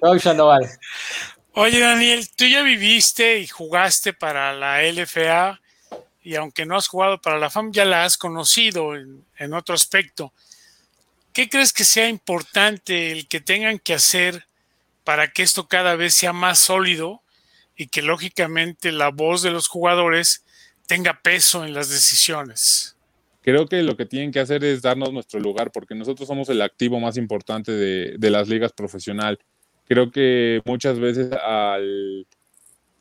Oye, Daniel, tú ya viviste y jugaste para la LFA y aunque no has jugado para la FAM, ya la has conocido en, en, otro aspecto. ¿Qué crees que sea importante el que tengan que hacer para que esto cada vez sea más sólido y que lógicamente la voz de los jugadores tenga peso en las decisiones? Creo que lo que tienen que hacer es darnos nuestro lugar porque nosotros somos el activo más importante de, las ligas profesionales creo que muchas veces al,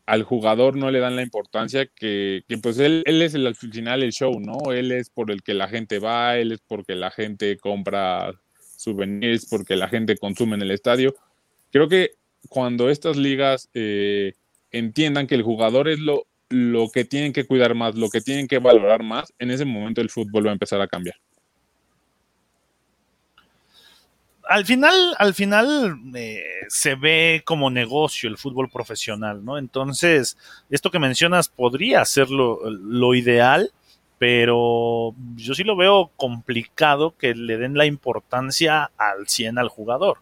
al, jugador no le dan la importancia que, que pues él, es el, al final el show, ¿no? Él es por el que la gente va, él es porque la gente compra souvenirs, porque la gente consume en el estadio. Creo que cuando estas ligas eh, entiendan que el jugador es lo, lo que tienen que cuidar más, lo que tienen que valorar más, en ese momento el fútbol va a empezar a cambiar al final, al final eh, se ve como negocio el fútbol profesional, ¿no? Entonces, esto que mencionas podría ser lo, lo, ideal, pero yo sí lo veo complicado que le den la importancia al 100 al jugador,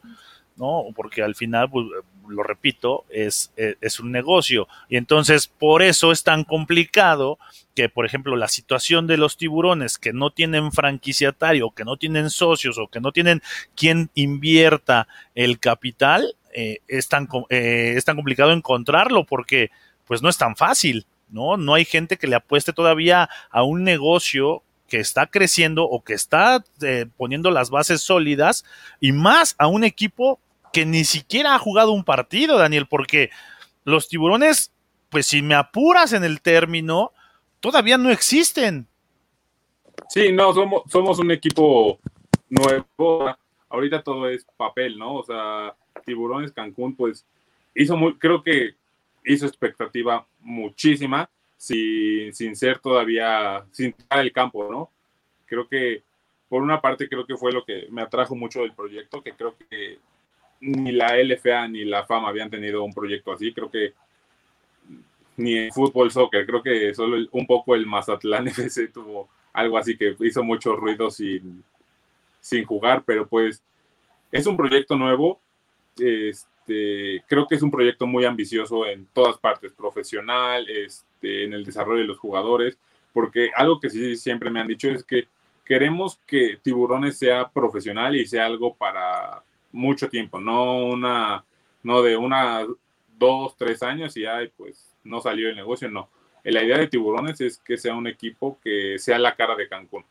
¿no? Porque al final, pues, lo repito, es, es, un negocio. Y entonces por eso es tan complicado que, por ejemplo, la situación de los tiburones que no tienen franquiciatario, que no tienen socios o que no tienen quien invierta el capital, eh, es, tan, eh, es tan complicado encontrarlo porque pues no es tan fácil. ¿no? No hay gente que le apueste todavía a un negocio que está creciendo o que está eh, poniendo las bases sólidas y más a un equipo que ni siquiera ha jugado un partido, Daniel, porque los tiburones, pues si me apuras en el término, todavía no existen. Sí, no, somos, somos un equipo nuevo. Ahorita todo es papel, ¿no? O sea, Tiburones Cancún, pues hizo muy, creo que hizo expectativa muchísima sin, sin ser todavía, sin estar el campo, ¿no? Creo que, por una parte, creo que fue lo que me atrajo mucho del proyecto, que creo que ni la LFA ni la FAM habían tenido un proyecto así, creo que ni fútbol, soccer, creo que solo un poco el Mazatlán FC tuvo algo así que hizo mucho ruido sin, sin jugar, pero pues es un proyecto nuevo, este, creo que es un proyecto muy ambicioso en todas partes, profesional, este, en el desarrollo de los jugadores, porque algo que sí siempre me han dicho es que queremos que Tiburones sea profesional y sea algo para mucho tiempo, no una, no de una, dos, tres años y ya pues no salió el negocio, no. La idea de Tiburones es que sea un equipo que sea la cara de Cancún.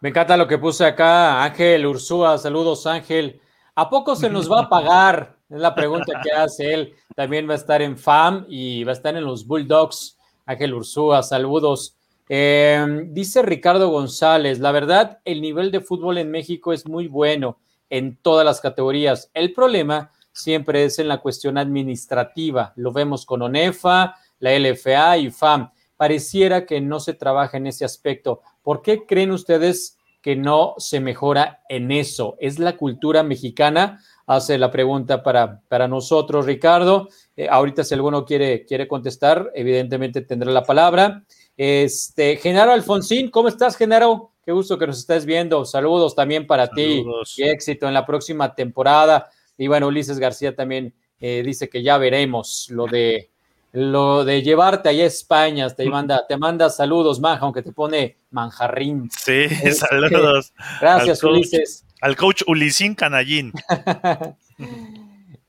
Me encanta lo que puse acá, Ángel Ursúa, saludos Ángel. ¿A poco se nos va a pagar? Es la pregunta que hace él. También va a estar en FAM y va a estar en los Bulldogs. Ángel Ursúa, saludos. Em, dice Ricardo González, la verdad, el nivel de fútbol en México es muy bueno en todas las categorías. El problema siempre es en la cuestión administrativa. Lo vemos con ONEFA, la LFA y FAM. Pareciera que no se trabaja en ese aspecto. ¿Por qué creen ustedes que no se mejora en eso? ¿Es la cultura mexicana? Hace la pregunta para, para nosotros, Ricardo. Eh, ahorita si alguno quiere, quiere contestar, evidentemente tendrá la palabra. Este, Genaro Alfonsín, ¿cómo estás, Genaro? Qué gusto que nos estés viendo. Saludos también para ti y éxito en la próxima temporada. Y bueno, Ulises García también eh, dice que ya veremos lo de lo de llevarte allá a España, te manda, te manda saludos, Manja, aunque te pone manjarrín. Sí, saludos. Gracias, Ulises. Al coach Ulisín Canallín.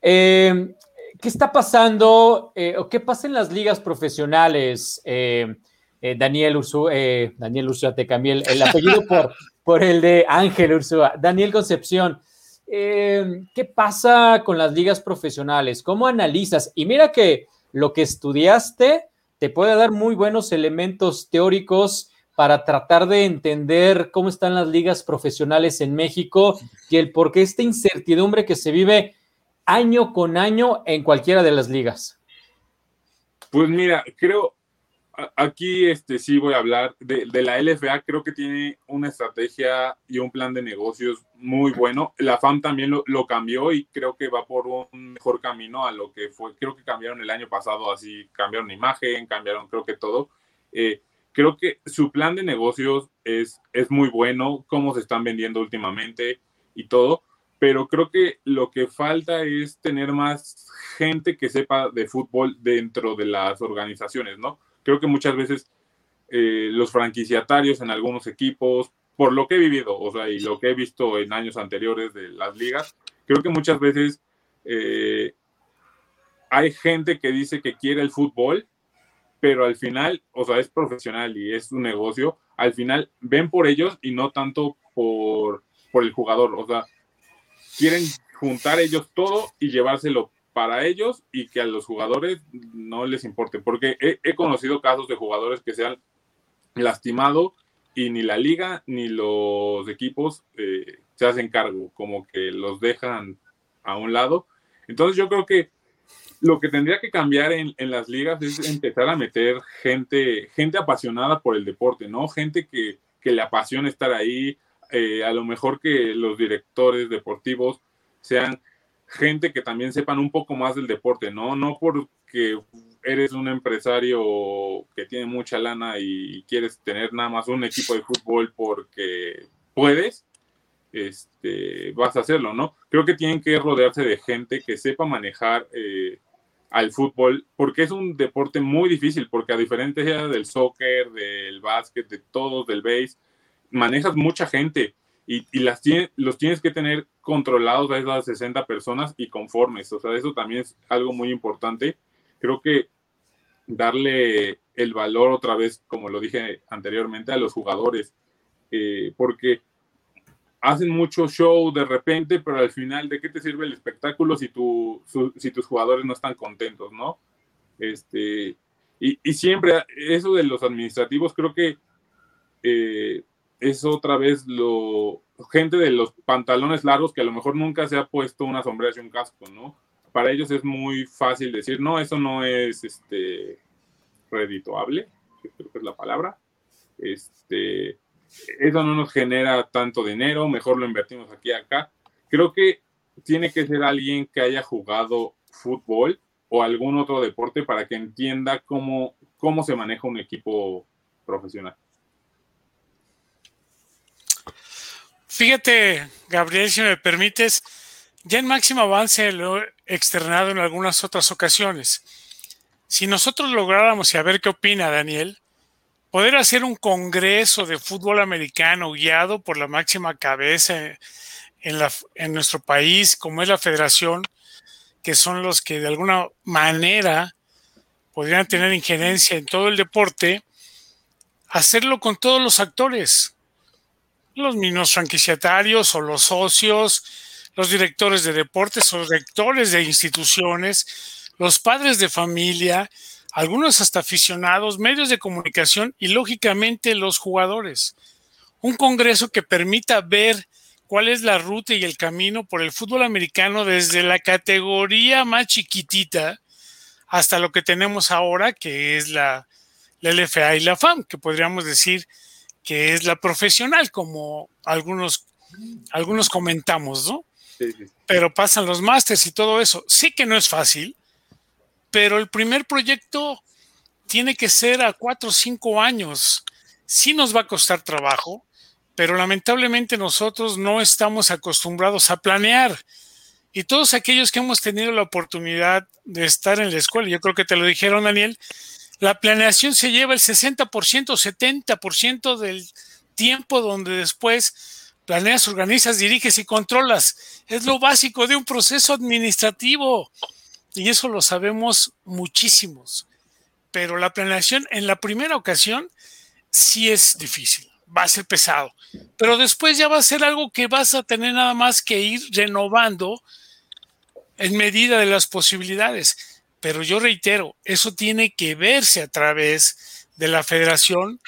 Eh, ¿Qué está pasando eh, o qué pasa en las ligas profesionales? Eh, Daniel Ursúa, Daniel Ursúa, te cambié el, apellido por, el de Ángel Ursúa. Daniel Concepción, ¿qué pasa con las ligas profesionales? ¿Cómo analizas? Y mira que lo que estudiaste te puede dar muy buenos elementos teóricos para tratar de entender cómo están las ligas profesionales en México y el por qué esta incertidumbre que se vive año con año en cualquiera de las ligas. Pues mira, creo, aquí este, sí voy a hablar de, la LFA, creo que tiene una estrategia y un plan de negocios muy bueno. La FAM también lo, cambió y creo que va por un mejor camino a lo que fue, creo que cambiaron el año pasado, así cambiaron imagen, cambiaron creo que todo. Eh, creo que su plan de negocios es, es muy bueno, cómo se están vendiendo últimamente y todo, pero creo que lo que falta es tener más gente que sepa de fútbol dentro de las organizaciones, ¿no? Creo que muchas veces eh, los franquiciatarios en algunos equipos, por lo que he vivido, o sea, y lo que he visto en años anteriores de las ligas, creo que muchas veces eh, hay gente que dice que quiere el fútbol, pero al final, o sea, es profesional y es un negocio, al final ven por ellos y no tanto por, por el jugador, o sea, quieren juntar ellos todo y llevárselo para ellos y que a los jugadores no les importe, porque he, conocido casos de jugadores que se han lastimado y ni la liga ni los equipos eh, se hacen cargo, como que los dejan a un lado. Entonces yo creo que lo que tendría que cambiar en, las ligas es empezar a meter gente, gente apasionada por el deporte, ¿no? Gente que, le apasiona estar ahí, eh, a lo mejor que los directores deportivos sean gente que también sepan un poco más del deporte, ¿no? No porque eres un empresario que tiene mucha lana y quieres tener nada más un equipo de fútbol porque puedes, este, vas a hacerlo, ¿no? Creo que tienen que rodearse de gente que sepa manejar eh, al fútbol, porque es un deporte muy difícil, porque a diferencia del soccer, del básquet, de todos, del base, manejas mucha gente y, las los tienes que tener controlados a esas 60 personas y conformes. O sea, eso también es algo muy importante. Creo que darle el valor otra vez, como lo dije anteriormente, a los jugadores, eh, porque hacen mucho show de repente, pero al final, ¿de qué te sirve el espectáculo si, tu, tus jugadores no están contentos, no? Este, y, y siempre, eso de los administrativos, creo que eh, es otra vez lo, gente de los pantalones largos que a lo mejor nunca se ha puesto una sombrera y un casco, ¿no? Para ellos es muy fácil decir, no, eso no es, este, redituable, creo que es la palabra. Este, eso no nos genera tanto dinero, mejor lo invertimos aquí acá. Creo que tiene que ser alguien que haya jugado fútbol o algún otro deporte para que entienda cómo, cómo se maneja un equipo profesional. Fíjate, Gabriel, si me permites, ya en máximo avance lo he externado en algunas otras ocasiones. Si nosotros lográramos, y a ver qué opina Daniel, poder hacer un congreso de fútbol americano guiado por la máxima cabeza en, en nuestro país, como es la federación, que son los que de alguna manera podrían tener injerencia en todo el deporte, hacerlo con todos los actores, los mismos franquiciatarios o los socios, los directores de deportes o rectores de instituciones, los padres de familia, algunos hasta aficionados, medios de comunicación y lógicamente los jugadores. Un congreso que permita ver cuál es la ruta y el camino por el fútbol americano desde la categoría más chiquitita hasta lo que tenemos ahora, que es la, LFA y la FAM, que podríamos decir que es la profesional, como algunos, algunos comentamos, ¿no? Pero pasan los másters y todo eso. Sí que no es fácil, pero el primer proyecto tiene que ser a cuatro o cinco años. Sí nos va a costar trabajo, pero lamentablemente nosotros no estamos acostumbrados a planear. Y todos aquellos que hemos tenido la oportunidad de estar en la escuela, yo creo que te lo dijeron, Daniel, la planeación se lleva el 60%, 70% del tiempo donde después planeas, organizas, diriges y controlas. Es lo básico de un proceso administrativo. Y eso lo sabemos muchísimos. Pero la planeación en la primera ocasión sí es difícil, va a ser pesado. Pero después ya va a ser algo que vas a tener nada más que ir renovando en medida de las posibilidades. Pero yo reitero, eso tiene que verse a través de la federación,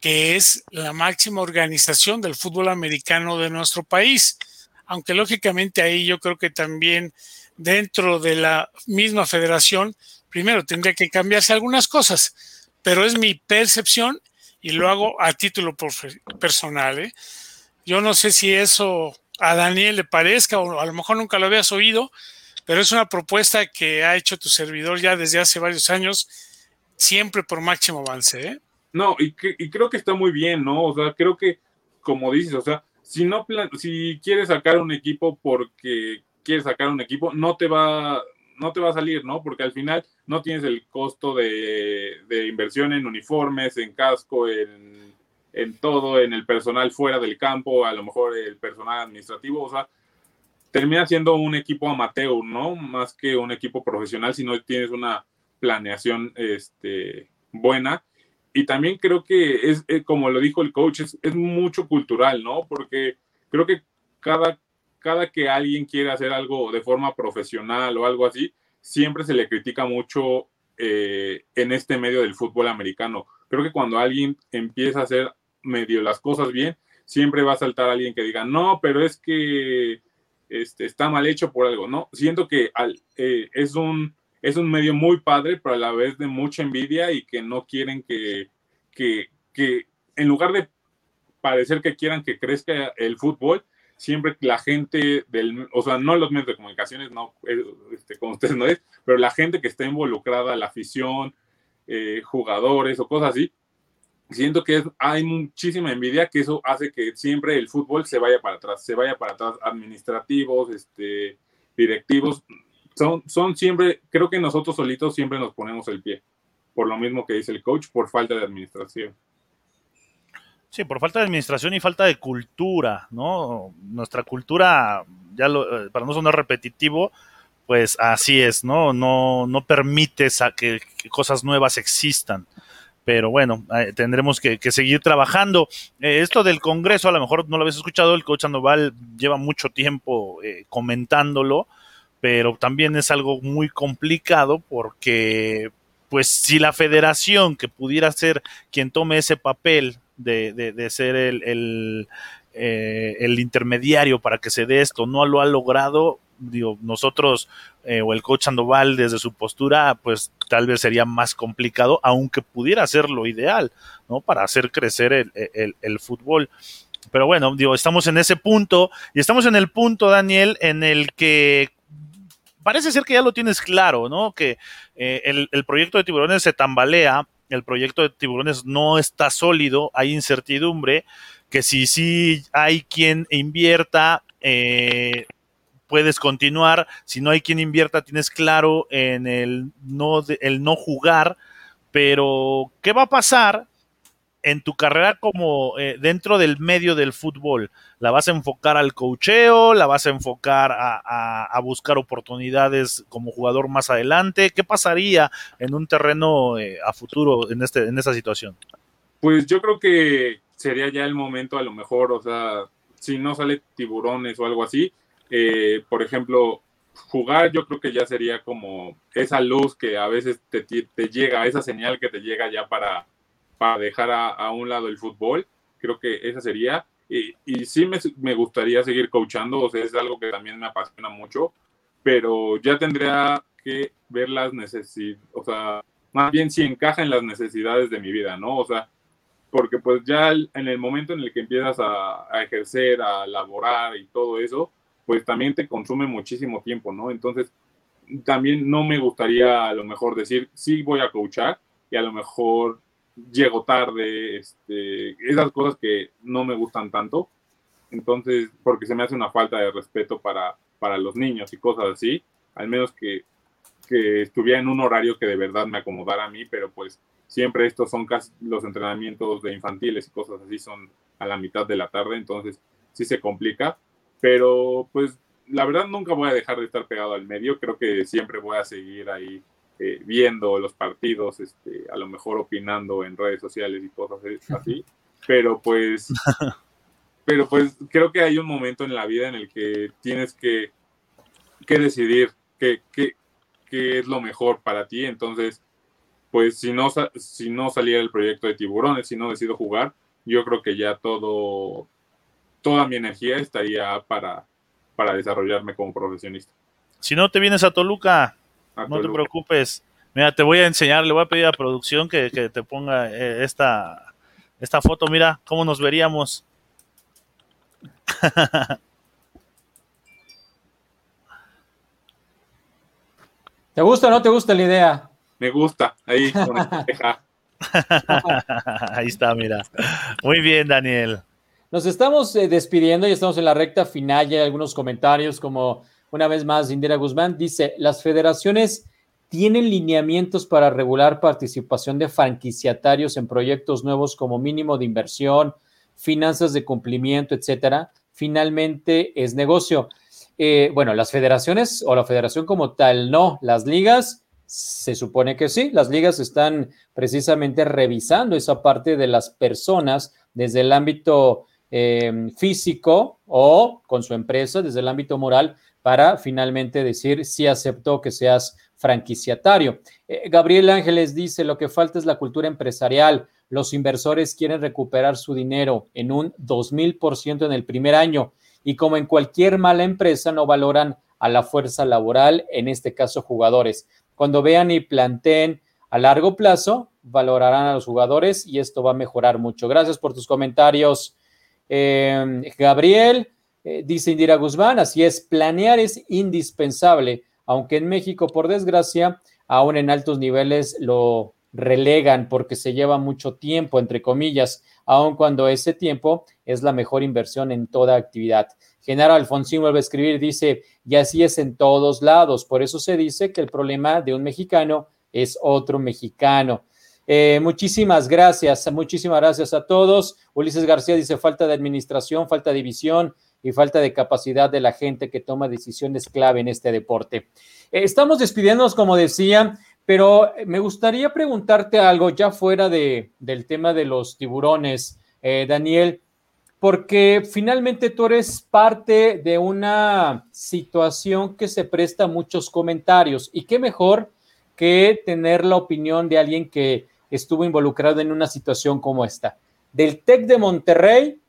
que es la máxima organización del fútbol americano de nuestro país. Aunque lógicamente ahí yo creo que también dentro de la misma federación, primero tendría que cambiarse algunas cosas, pero es mi percepción y lo hago a título personal. ¿eh? Yo no sé si eso a Daniel le parezca o a lo mejor nunca lo habías oído, pero es una propuesta que ha hecho tu servidor ya desde hace varios años, siempre por máximo avance. ¿eh? No, y, y creo que está muy bien, ¿no? O sea, creo que, como dices, o sea, si no si quieres sacar un equipo porque quieres sacar un equipo, no te va, no te va a salir, ¿no? Porque al final no tienes el costo de, inversión en uniformes, en casco, en, en, todo, en el personal fuera del campo, a lo mejor el personal administrativo, o sea, termina siendo un equipo amateur, ¿no? Más que un equipo profesional si no tienes una planeación este, buena. Y también creo que es, eh, como lo dijo el coach, es, es mucho cultural, ¿no? Porque creo que cada cada que alguien quiere hacer algo de forma profesional o algo así, siempre se le critica mucho eh, en este medio del fútbol americano. Creo que cuando alguien empieza a hacer medio las cosas bien, siempre va a saltar alguien que diga, no, pero es que este, está mal hecho por algo, ¿no? Siento que eh, es, un, es un medio muy padre, pero a la vez de mucha envidia y que no quieren que, que, que en lugar de parecer que quieran que crezca el fútbol, siempre la gente del, o sea, no los medios de comunicaciones, no, eh, este, como ustedes no es, pero la gente que está involucrada, la afición, eh, jugadores o cosas así, siento que hay muchísima envidia que eso hace que siempre el fútbol se vaya para atrás, se vaya para atrás administrativos, este, directivos, son, son siempre, creo que nosotros solitos siempre nos ponemos el pie, por lo mismo que dice el coach, por falta de administración. Sí, por falta de administración y falta de cultura, ¿no? Nuestra cultura, ya lo, eh, para no sonar repetitivo, pues así es, ¿no? No, no permite que, cosas nuevas existan. Pero bueno, eh, tendremos que, seguir trabajando. Eh, esto del Congreso, a lo mejor no lo habéis escuchado, el coach Andoval lleva mucho tiempo comentándolo, pero también es algo muy complicado porque, pues, si la federación que pudiera ser quien tome ese papel de, ser el, eh, el, intermediario para que se dé esto, no lo ha logrado, digo, nosotros eh, o el coach Andoval desde su postura, pues tal vez sería más complicado, aunque pudiera ser lo ideal, ¿no? Para hacer crecer el, el, fútbol. Pero bueno, digo, estamos en ese punto y estamos en el punto, Daniel, en el que parece ser que ya lo tienes claro, ¿no? Que eh, el, el, proyecto de tiburones se tambalea el proyecto de tiburones no está sólido, hay incertidumbre, que si sí hay quien invierta, eh, puedes continuar, si no hay quien invierta, tienes claro en el no, el no jugar, pero ¿qué va a pasar en tu carrera como eh, dentro del medio del fútbol? ¿La vas a enfocar al cocheo? ¿La vas a enfocar a, buscar oportunidades como jugador más adelante? ¿Qué pasaría en un terreno eh, a futuro en, este, en esta situación? Pues yo creo que sería ya el momento a lo mejor, o sea, si no sale tiburones o algo así, eh, por ejemplo, jugar yo creo que ya sería como esa luz que a veces te, llega, esa señal que te llega ya para para dejar a, un lado el fútbol. Creo que esa sería. Y, y sí me, me, gustaría seguir coachando, o sea, es algo que también me apasiona mucho, pero ya tendría que ver las necesidades, o sea, más bien si encaja en las necesidades de mi vida, ¿no? O sea, porque pues ya en el momento en el que empiezas a, a ejercer, a laborar y todo eso, pues también te consume muchísimo tiempo, ¿no? Entonces, también no me gustaría a lo mejor decir, sí voy a coachar y a lo mejor llego tarde, este, esas cosas que no me gustan tanto. Entonces, porque se me hace una falta de respeto para, para los niños y cosas así, al menos que, que estuviera en un horario que de verdad me acomodara a mí, pero pues siempre estos son casi los entrenamientos de infantiles y cosas así son a la mitad de la tarde, entonces sí se complica, pero pues la verdad nunca voy a dejar de estar pegado al medio, creo que siempre voy a seguir ahí eh, viendo los partidos, este, a lo mejor opinando en redes sociales y cosas así, pero pues, pero pues creo que hay un momento en la vida en el que tienes que, que decidir qué, qué es lo mejor para ti, entonces, pues si no, si no saliera el proyecto de tiburones, si no decido jugar, yo creo que ya todo, toda mi energía estaría para, para desarrollarme como profesionista. Si no te vienes a Toluca, no te preocupes. Mira, te voy a enseñar, le voy a pedir a producción que, te ponga eh, esta, esta foto. Mira cómo nos veríamos. ¿Te gusta o no te gusta la idea? Me gusta, ahí Ahí está, mira. Muy bien, Daniel. Nos estamos eh, despidiendo y estamos en la recta final. Ya hay algunos comentarios como una vez más, Indira Guzmán dice, las federaciones tienen lineamientos para regular participación de franquiciatarios en proyectos nuevos como mínimo de inversión, finanzas de cumplimiento, etcétera. Finalmente es negocio. Eh, bueno, las federaciones o la federación como tal, no. Las ligas, se supone que sí. Las ligas están precisamente revisando esa parte de las personas desde el ámbito eh, físico o con su empresa, desde el ámbito moral, para finalmente decir si aceptó que seas franquiciatario. Eh, Gabriel Ángeles dice, lo que falta es la cultura empresarial. Los inversores quieren recuperar su dinero en un 2000% en el primer año y como en cualquier mala empresa no valoran a la fuerza laboral, en este caso jugadores. Cuando vean y planteen a largo plazo, valorarán a los jugadores y esto va a mejorar mucho. Gracias por tus comentarios, eh, Gabriel. Eh, dice Indira Guzmán, así es, planear es indispensable, aunque en México, por desgracia, aún en altos niveles lo relegan porque se lleva mucho tiempo, entre comillas, aun cuando ese tiempo es la mejor inversión en toda actividad. Genaro Alfonsín vuelve a escribir, dice, y así es en todos lados, por eso se dice que el problema de un mexicano es otro mexicano. Eh, muchísimas gracias, muchísimas gracias a todos. Ulises García dice falta de administración, falta de visión y falta de capacidad de la gente que toma decisiones clave en este deporte. Eh, estamos despidiéndonos, como decía, pero me gustaría preguntarte algo ya fuera de, del tema de los tiburones, eh, Daniel, porque finalmente tú eres parte de una situación que se presta a muchos comentarios y qué mejor que tener la opinión de alguien que estuvo involucrado en una situación como esta. Del TEC de Monterrey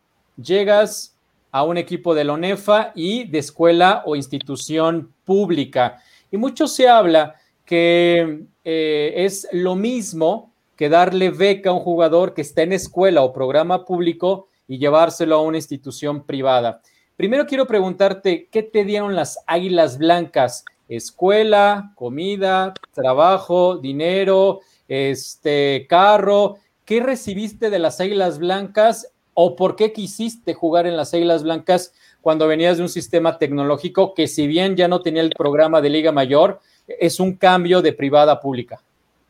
llegas a un equipo de la ONEFA y de escuela o institución pública. Y mucho se habla que eh, es lo mismo que darle beca a un jugador que está en escuela o programa público y llevárselo a una institución privada. Primero quiero preguntarte, ¿qué te dieron las Águilas Blancas? Escuela, comida, trabajo, dinero, este carro. ¿Qué recibiste de las Águilas Blancas o por qué quisiste jugar en las Águilas Blancas cuando venías de un sistema tecnológico que si bien ya no tenía el programa de Liga Mayor, es un cambio de privada a pública?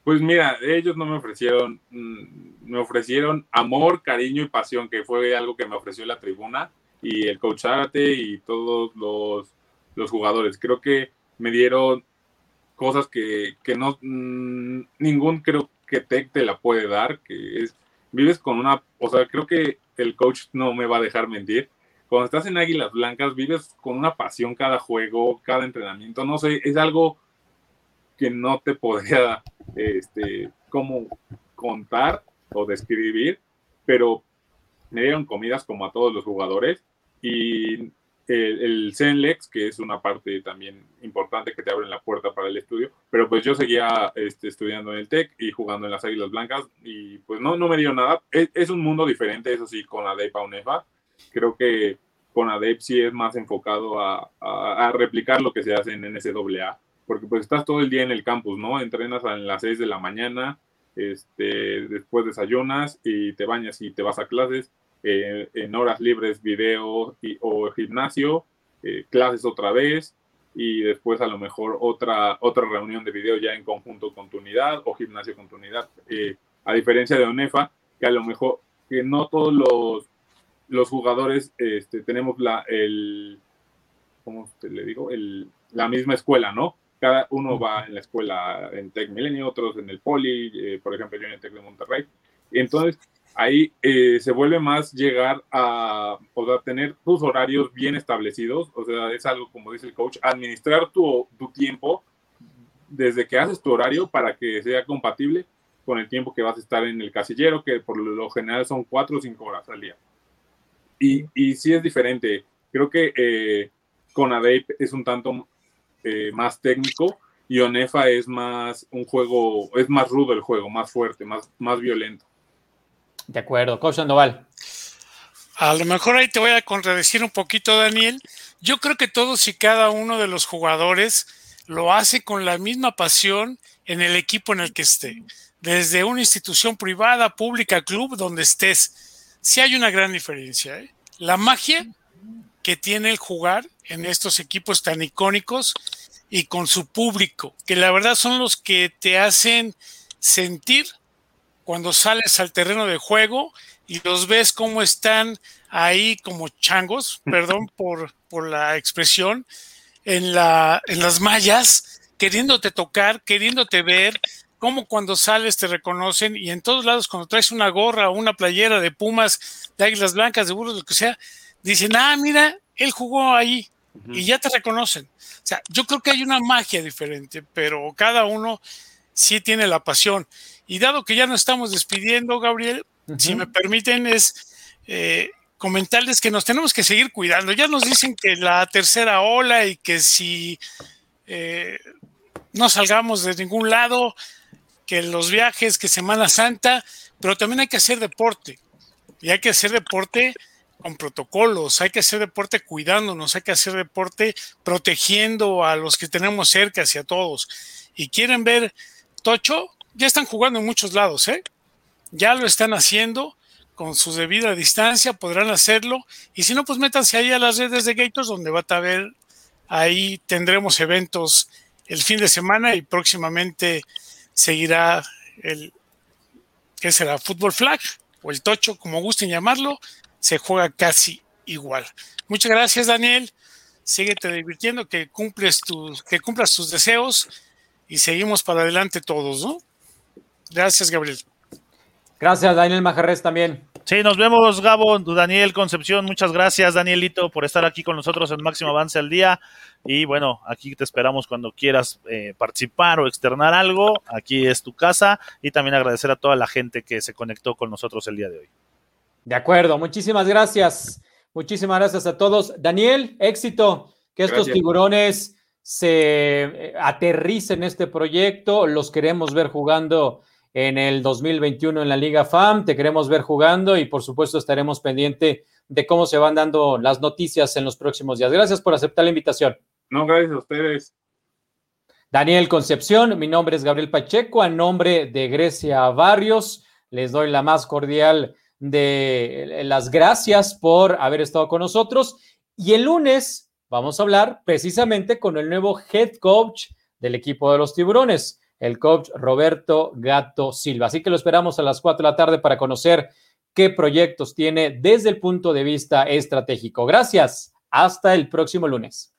Pues mira, ellos no me ofrecieron, mm, me ofrecieron amor, cariño y pasión, que fue algo que me ofreció la tribuna y el coach Arte y todos los, los jugadores. Creo que me dieron cosas que, que no, mm, ningún creo que Tech te la puede dar, que es, vives con una, o sea, creo que el coach no me va a dejar mentir. Cuando estás en Águilas Blancas, vives con una pasión cada juego, cada entrenamiento, no sé, es algo que no te podría, este, como contar o describir, pero me dieron comidas como a todos los jugadores y el, Zenlex, que es una parte también importante que te abre la puerta para el estudio, pero pues yo seguía este, estudiando en el TEC y jugando en las Águilas Blancas y pues no, no me dio nada. Es, un mundo diferente, eso sí, con ADEP a UNEFA. Creo que con ADEP sí es más enfocado a, a, replicar lo que se hace en NSAA, porque pues estás todo el día en el campus, ¿no? Entrenas a las 6 de la mañana, este, después desayunas y te bañas y te vas a clases eh, en horas libres video y, o gimnasio, eh, clases otra vez y después a lo mejor otra, otra reunión de video ya en conjunto con tu unidad o gimnasio con tu unidad. Eh, a diferencia de ONEFA, que a lo mejor que no todos los, los jugadores este, tenemos la, el, ¿cómo te le digo? El, la misma escuela, ¿no? Cada uno va en la escuela en Tech Milenio, otros en el Poli, por ejemplo, yo en el Tech de Monterrey. Entonces, ahí eh, se vuelve más llegar a, o tener tus horarios bien establecidos, o sea, es algo como dice el coach, administrar tu, tiempo desde que haces tu horario para que sea compatible con el tiempo que vas a estar en el casillero, que por lo general son cuatro o cinco horas al día. Y, sí es diferente. Creo que eh, con ADEP es un tanto eh, más técnico y ONEFA es más un juego, es más rudo el juego, más fuerte, más, más violento. De acuerdo, Coach Sandoval. A lo mejor ahí te voy a contradecir un poquito, Daniel. Yo creo que todos y cada uno de los jugadores lo hace con la misma pasión en el equipo en el que esté. Desde una institución privada, pública, club, donde estés. Sí hay una gran diferencia. ¿eh? La magia que tiene el jugar en estos equipos tan icónicos y con su público, que la verdad son los que te hacen sentir cuando sales al terreno de juego y los ves cómo están ahí como changos, perdón por, por la expresión, en, la, en las mallas, queriéndote tocar, queriéndote ver, cómo cuando sales te reconocen y en todos lados cuando traes una gorra o una playera de pumas, de águilas blancas, de burros, lo que sea, dicen, ah, mira, él jugó ahí y ya te reconocen. O sea, yo creo que hay una magia diferente, pero cada uno sí tiene la pasión. Y dado que ya nos estamos despidiendo, Gabriel, si me permiten, es eh, comentarles que nos tenemos que seguir cuidando. Ya nos dicen que la tercera ola y que si eh, no salgamos de ningún lado, que los viajes, que Semana Santa, pero también hay que hacer deporte. Y hay que hacer deporte con protocolos, hay que hacer deporte cuidándonos, hay que hacer deporte protegiendo a los que tenemos cerca, hacia todos. Y quieren ver Tocho, ya están jugando en muchos lados, ¿eh? Ya lo están haciendo con su debida distancia, podrán hacerlo. Y si no, pues métanse ahí a las redes de Gators, donde va a ver, ahí tendremos eventos el fin de semana y próximamente seguirá el, ¿qué será? Fútbol flag o el tocho, como gusten llamarlo, se juega casi igual. Muchas gracias, Daniel. Síguete divirtiendo, que cumples tus, que cumplas tus deseos y seguimos para adelante todos, ¿no? Gracias, Gabriel. Gracias, Daniel Majarres también. Sí, nos vemos, Gabo, Daniel Concepción. Muchas gracias, Danielito, por estar aquí con nosotros en Máximo Avance al Día. Y bueno, aquí te esperamos cuando quieras eh, participar o externar algo. Aquí es tu casa. Y también agradecer a toda la gente que se conectó con nosotros el día de hoy. De acuerdo, muchísimas gracias. Muchísimas gracias a todos. Daniel, éxito. Que estos tiburones se eh, aterricen en este proyecto. Los queremos ver jugando en el 2021 en la Liga FAM. Te queremos ver jugando y por supuesto estaremos pendiente de cómo se van dando las noticias en los próximos días. Gracias por aceptar la invitación. No, gracias a ustedes. Daniel Concepción, mi nombre es Gabriel Pacheco, a nombre de Grecia Barrios, les doy la más cordial de las gracias por haber estado con nosotros. Y el lunes vamos a hablar precisamente con el nuevo head coach del equipo de los tiburones el coach Roberto Gato Silva. Así que lo esperamos a las 4 de la tarde para conocer qué proyectos tiene desde el punto de vista estratégico. Gracias. Hasta el próximo lunes.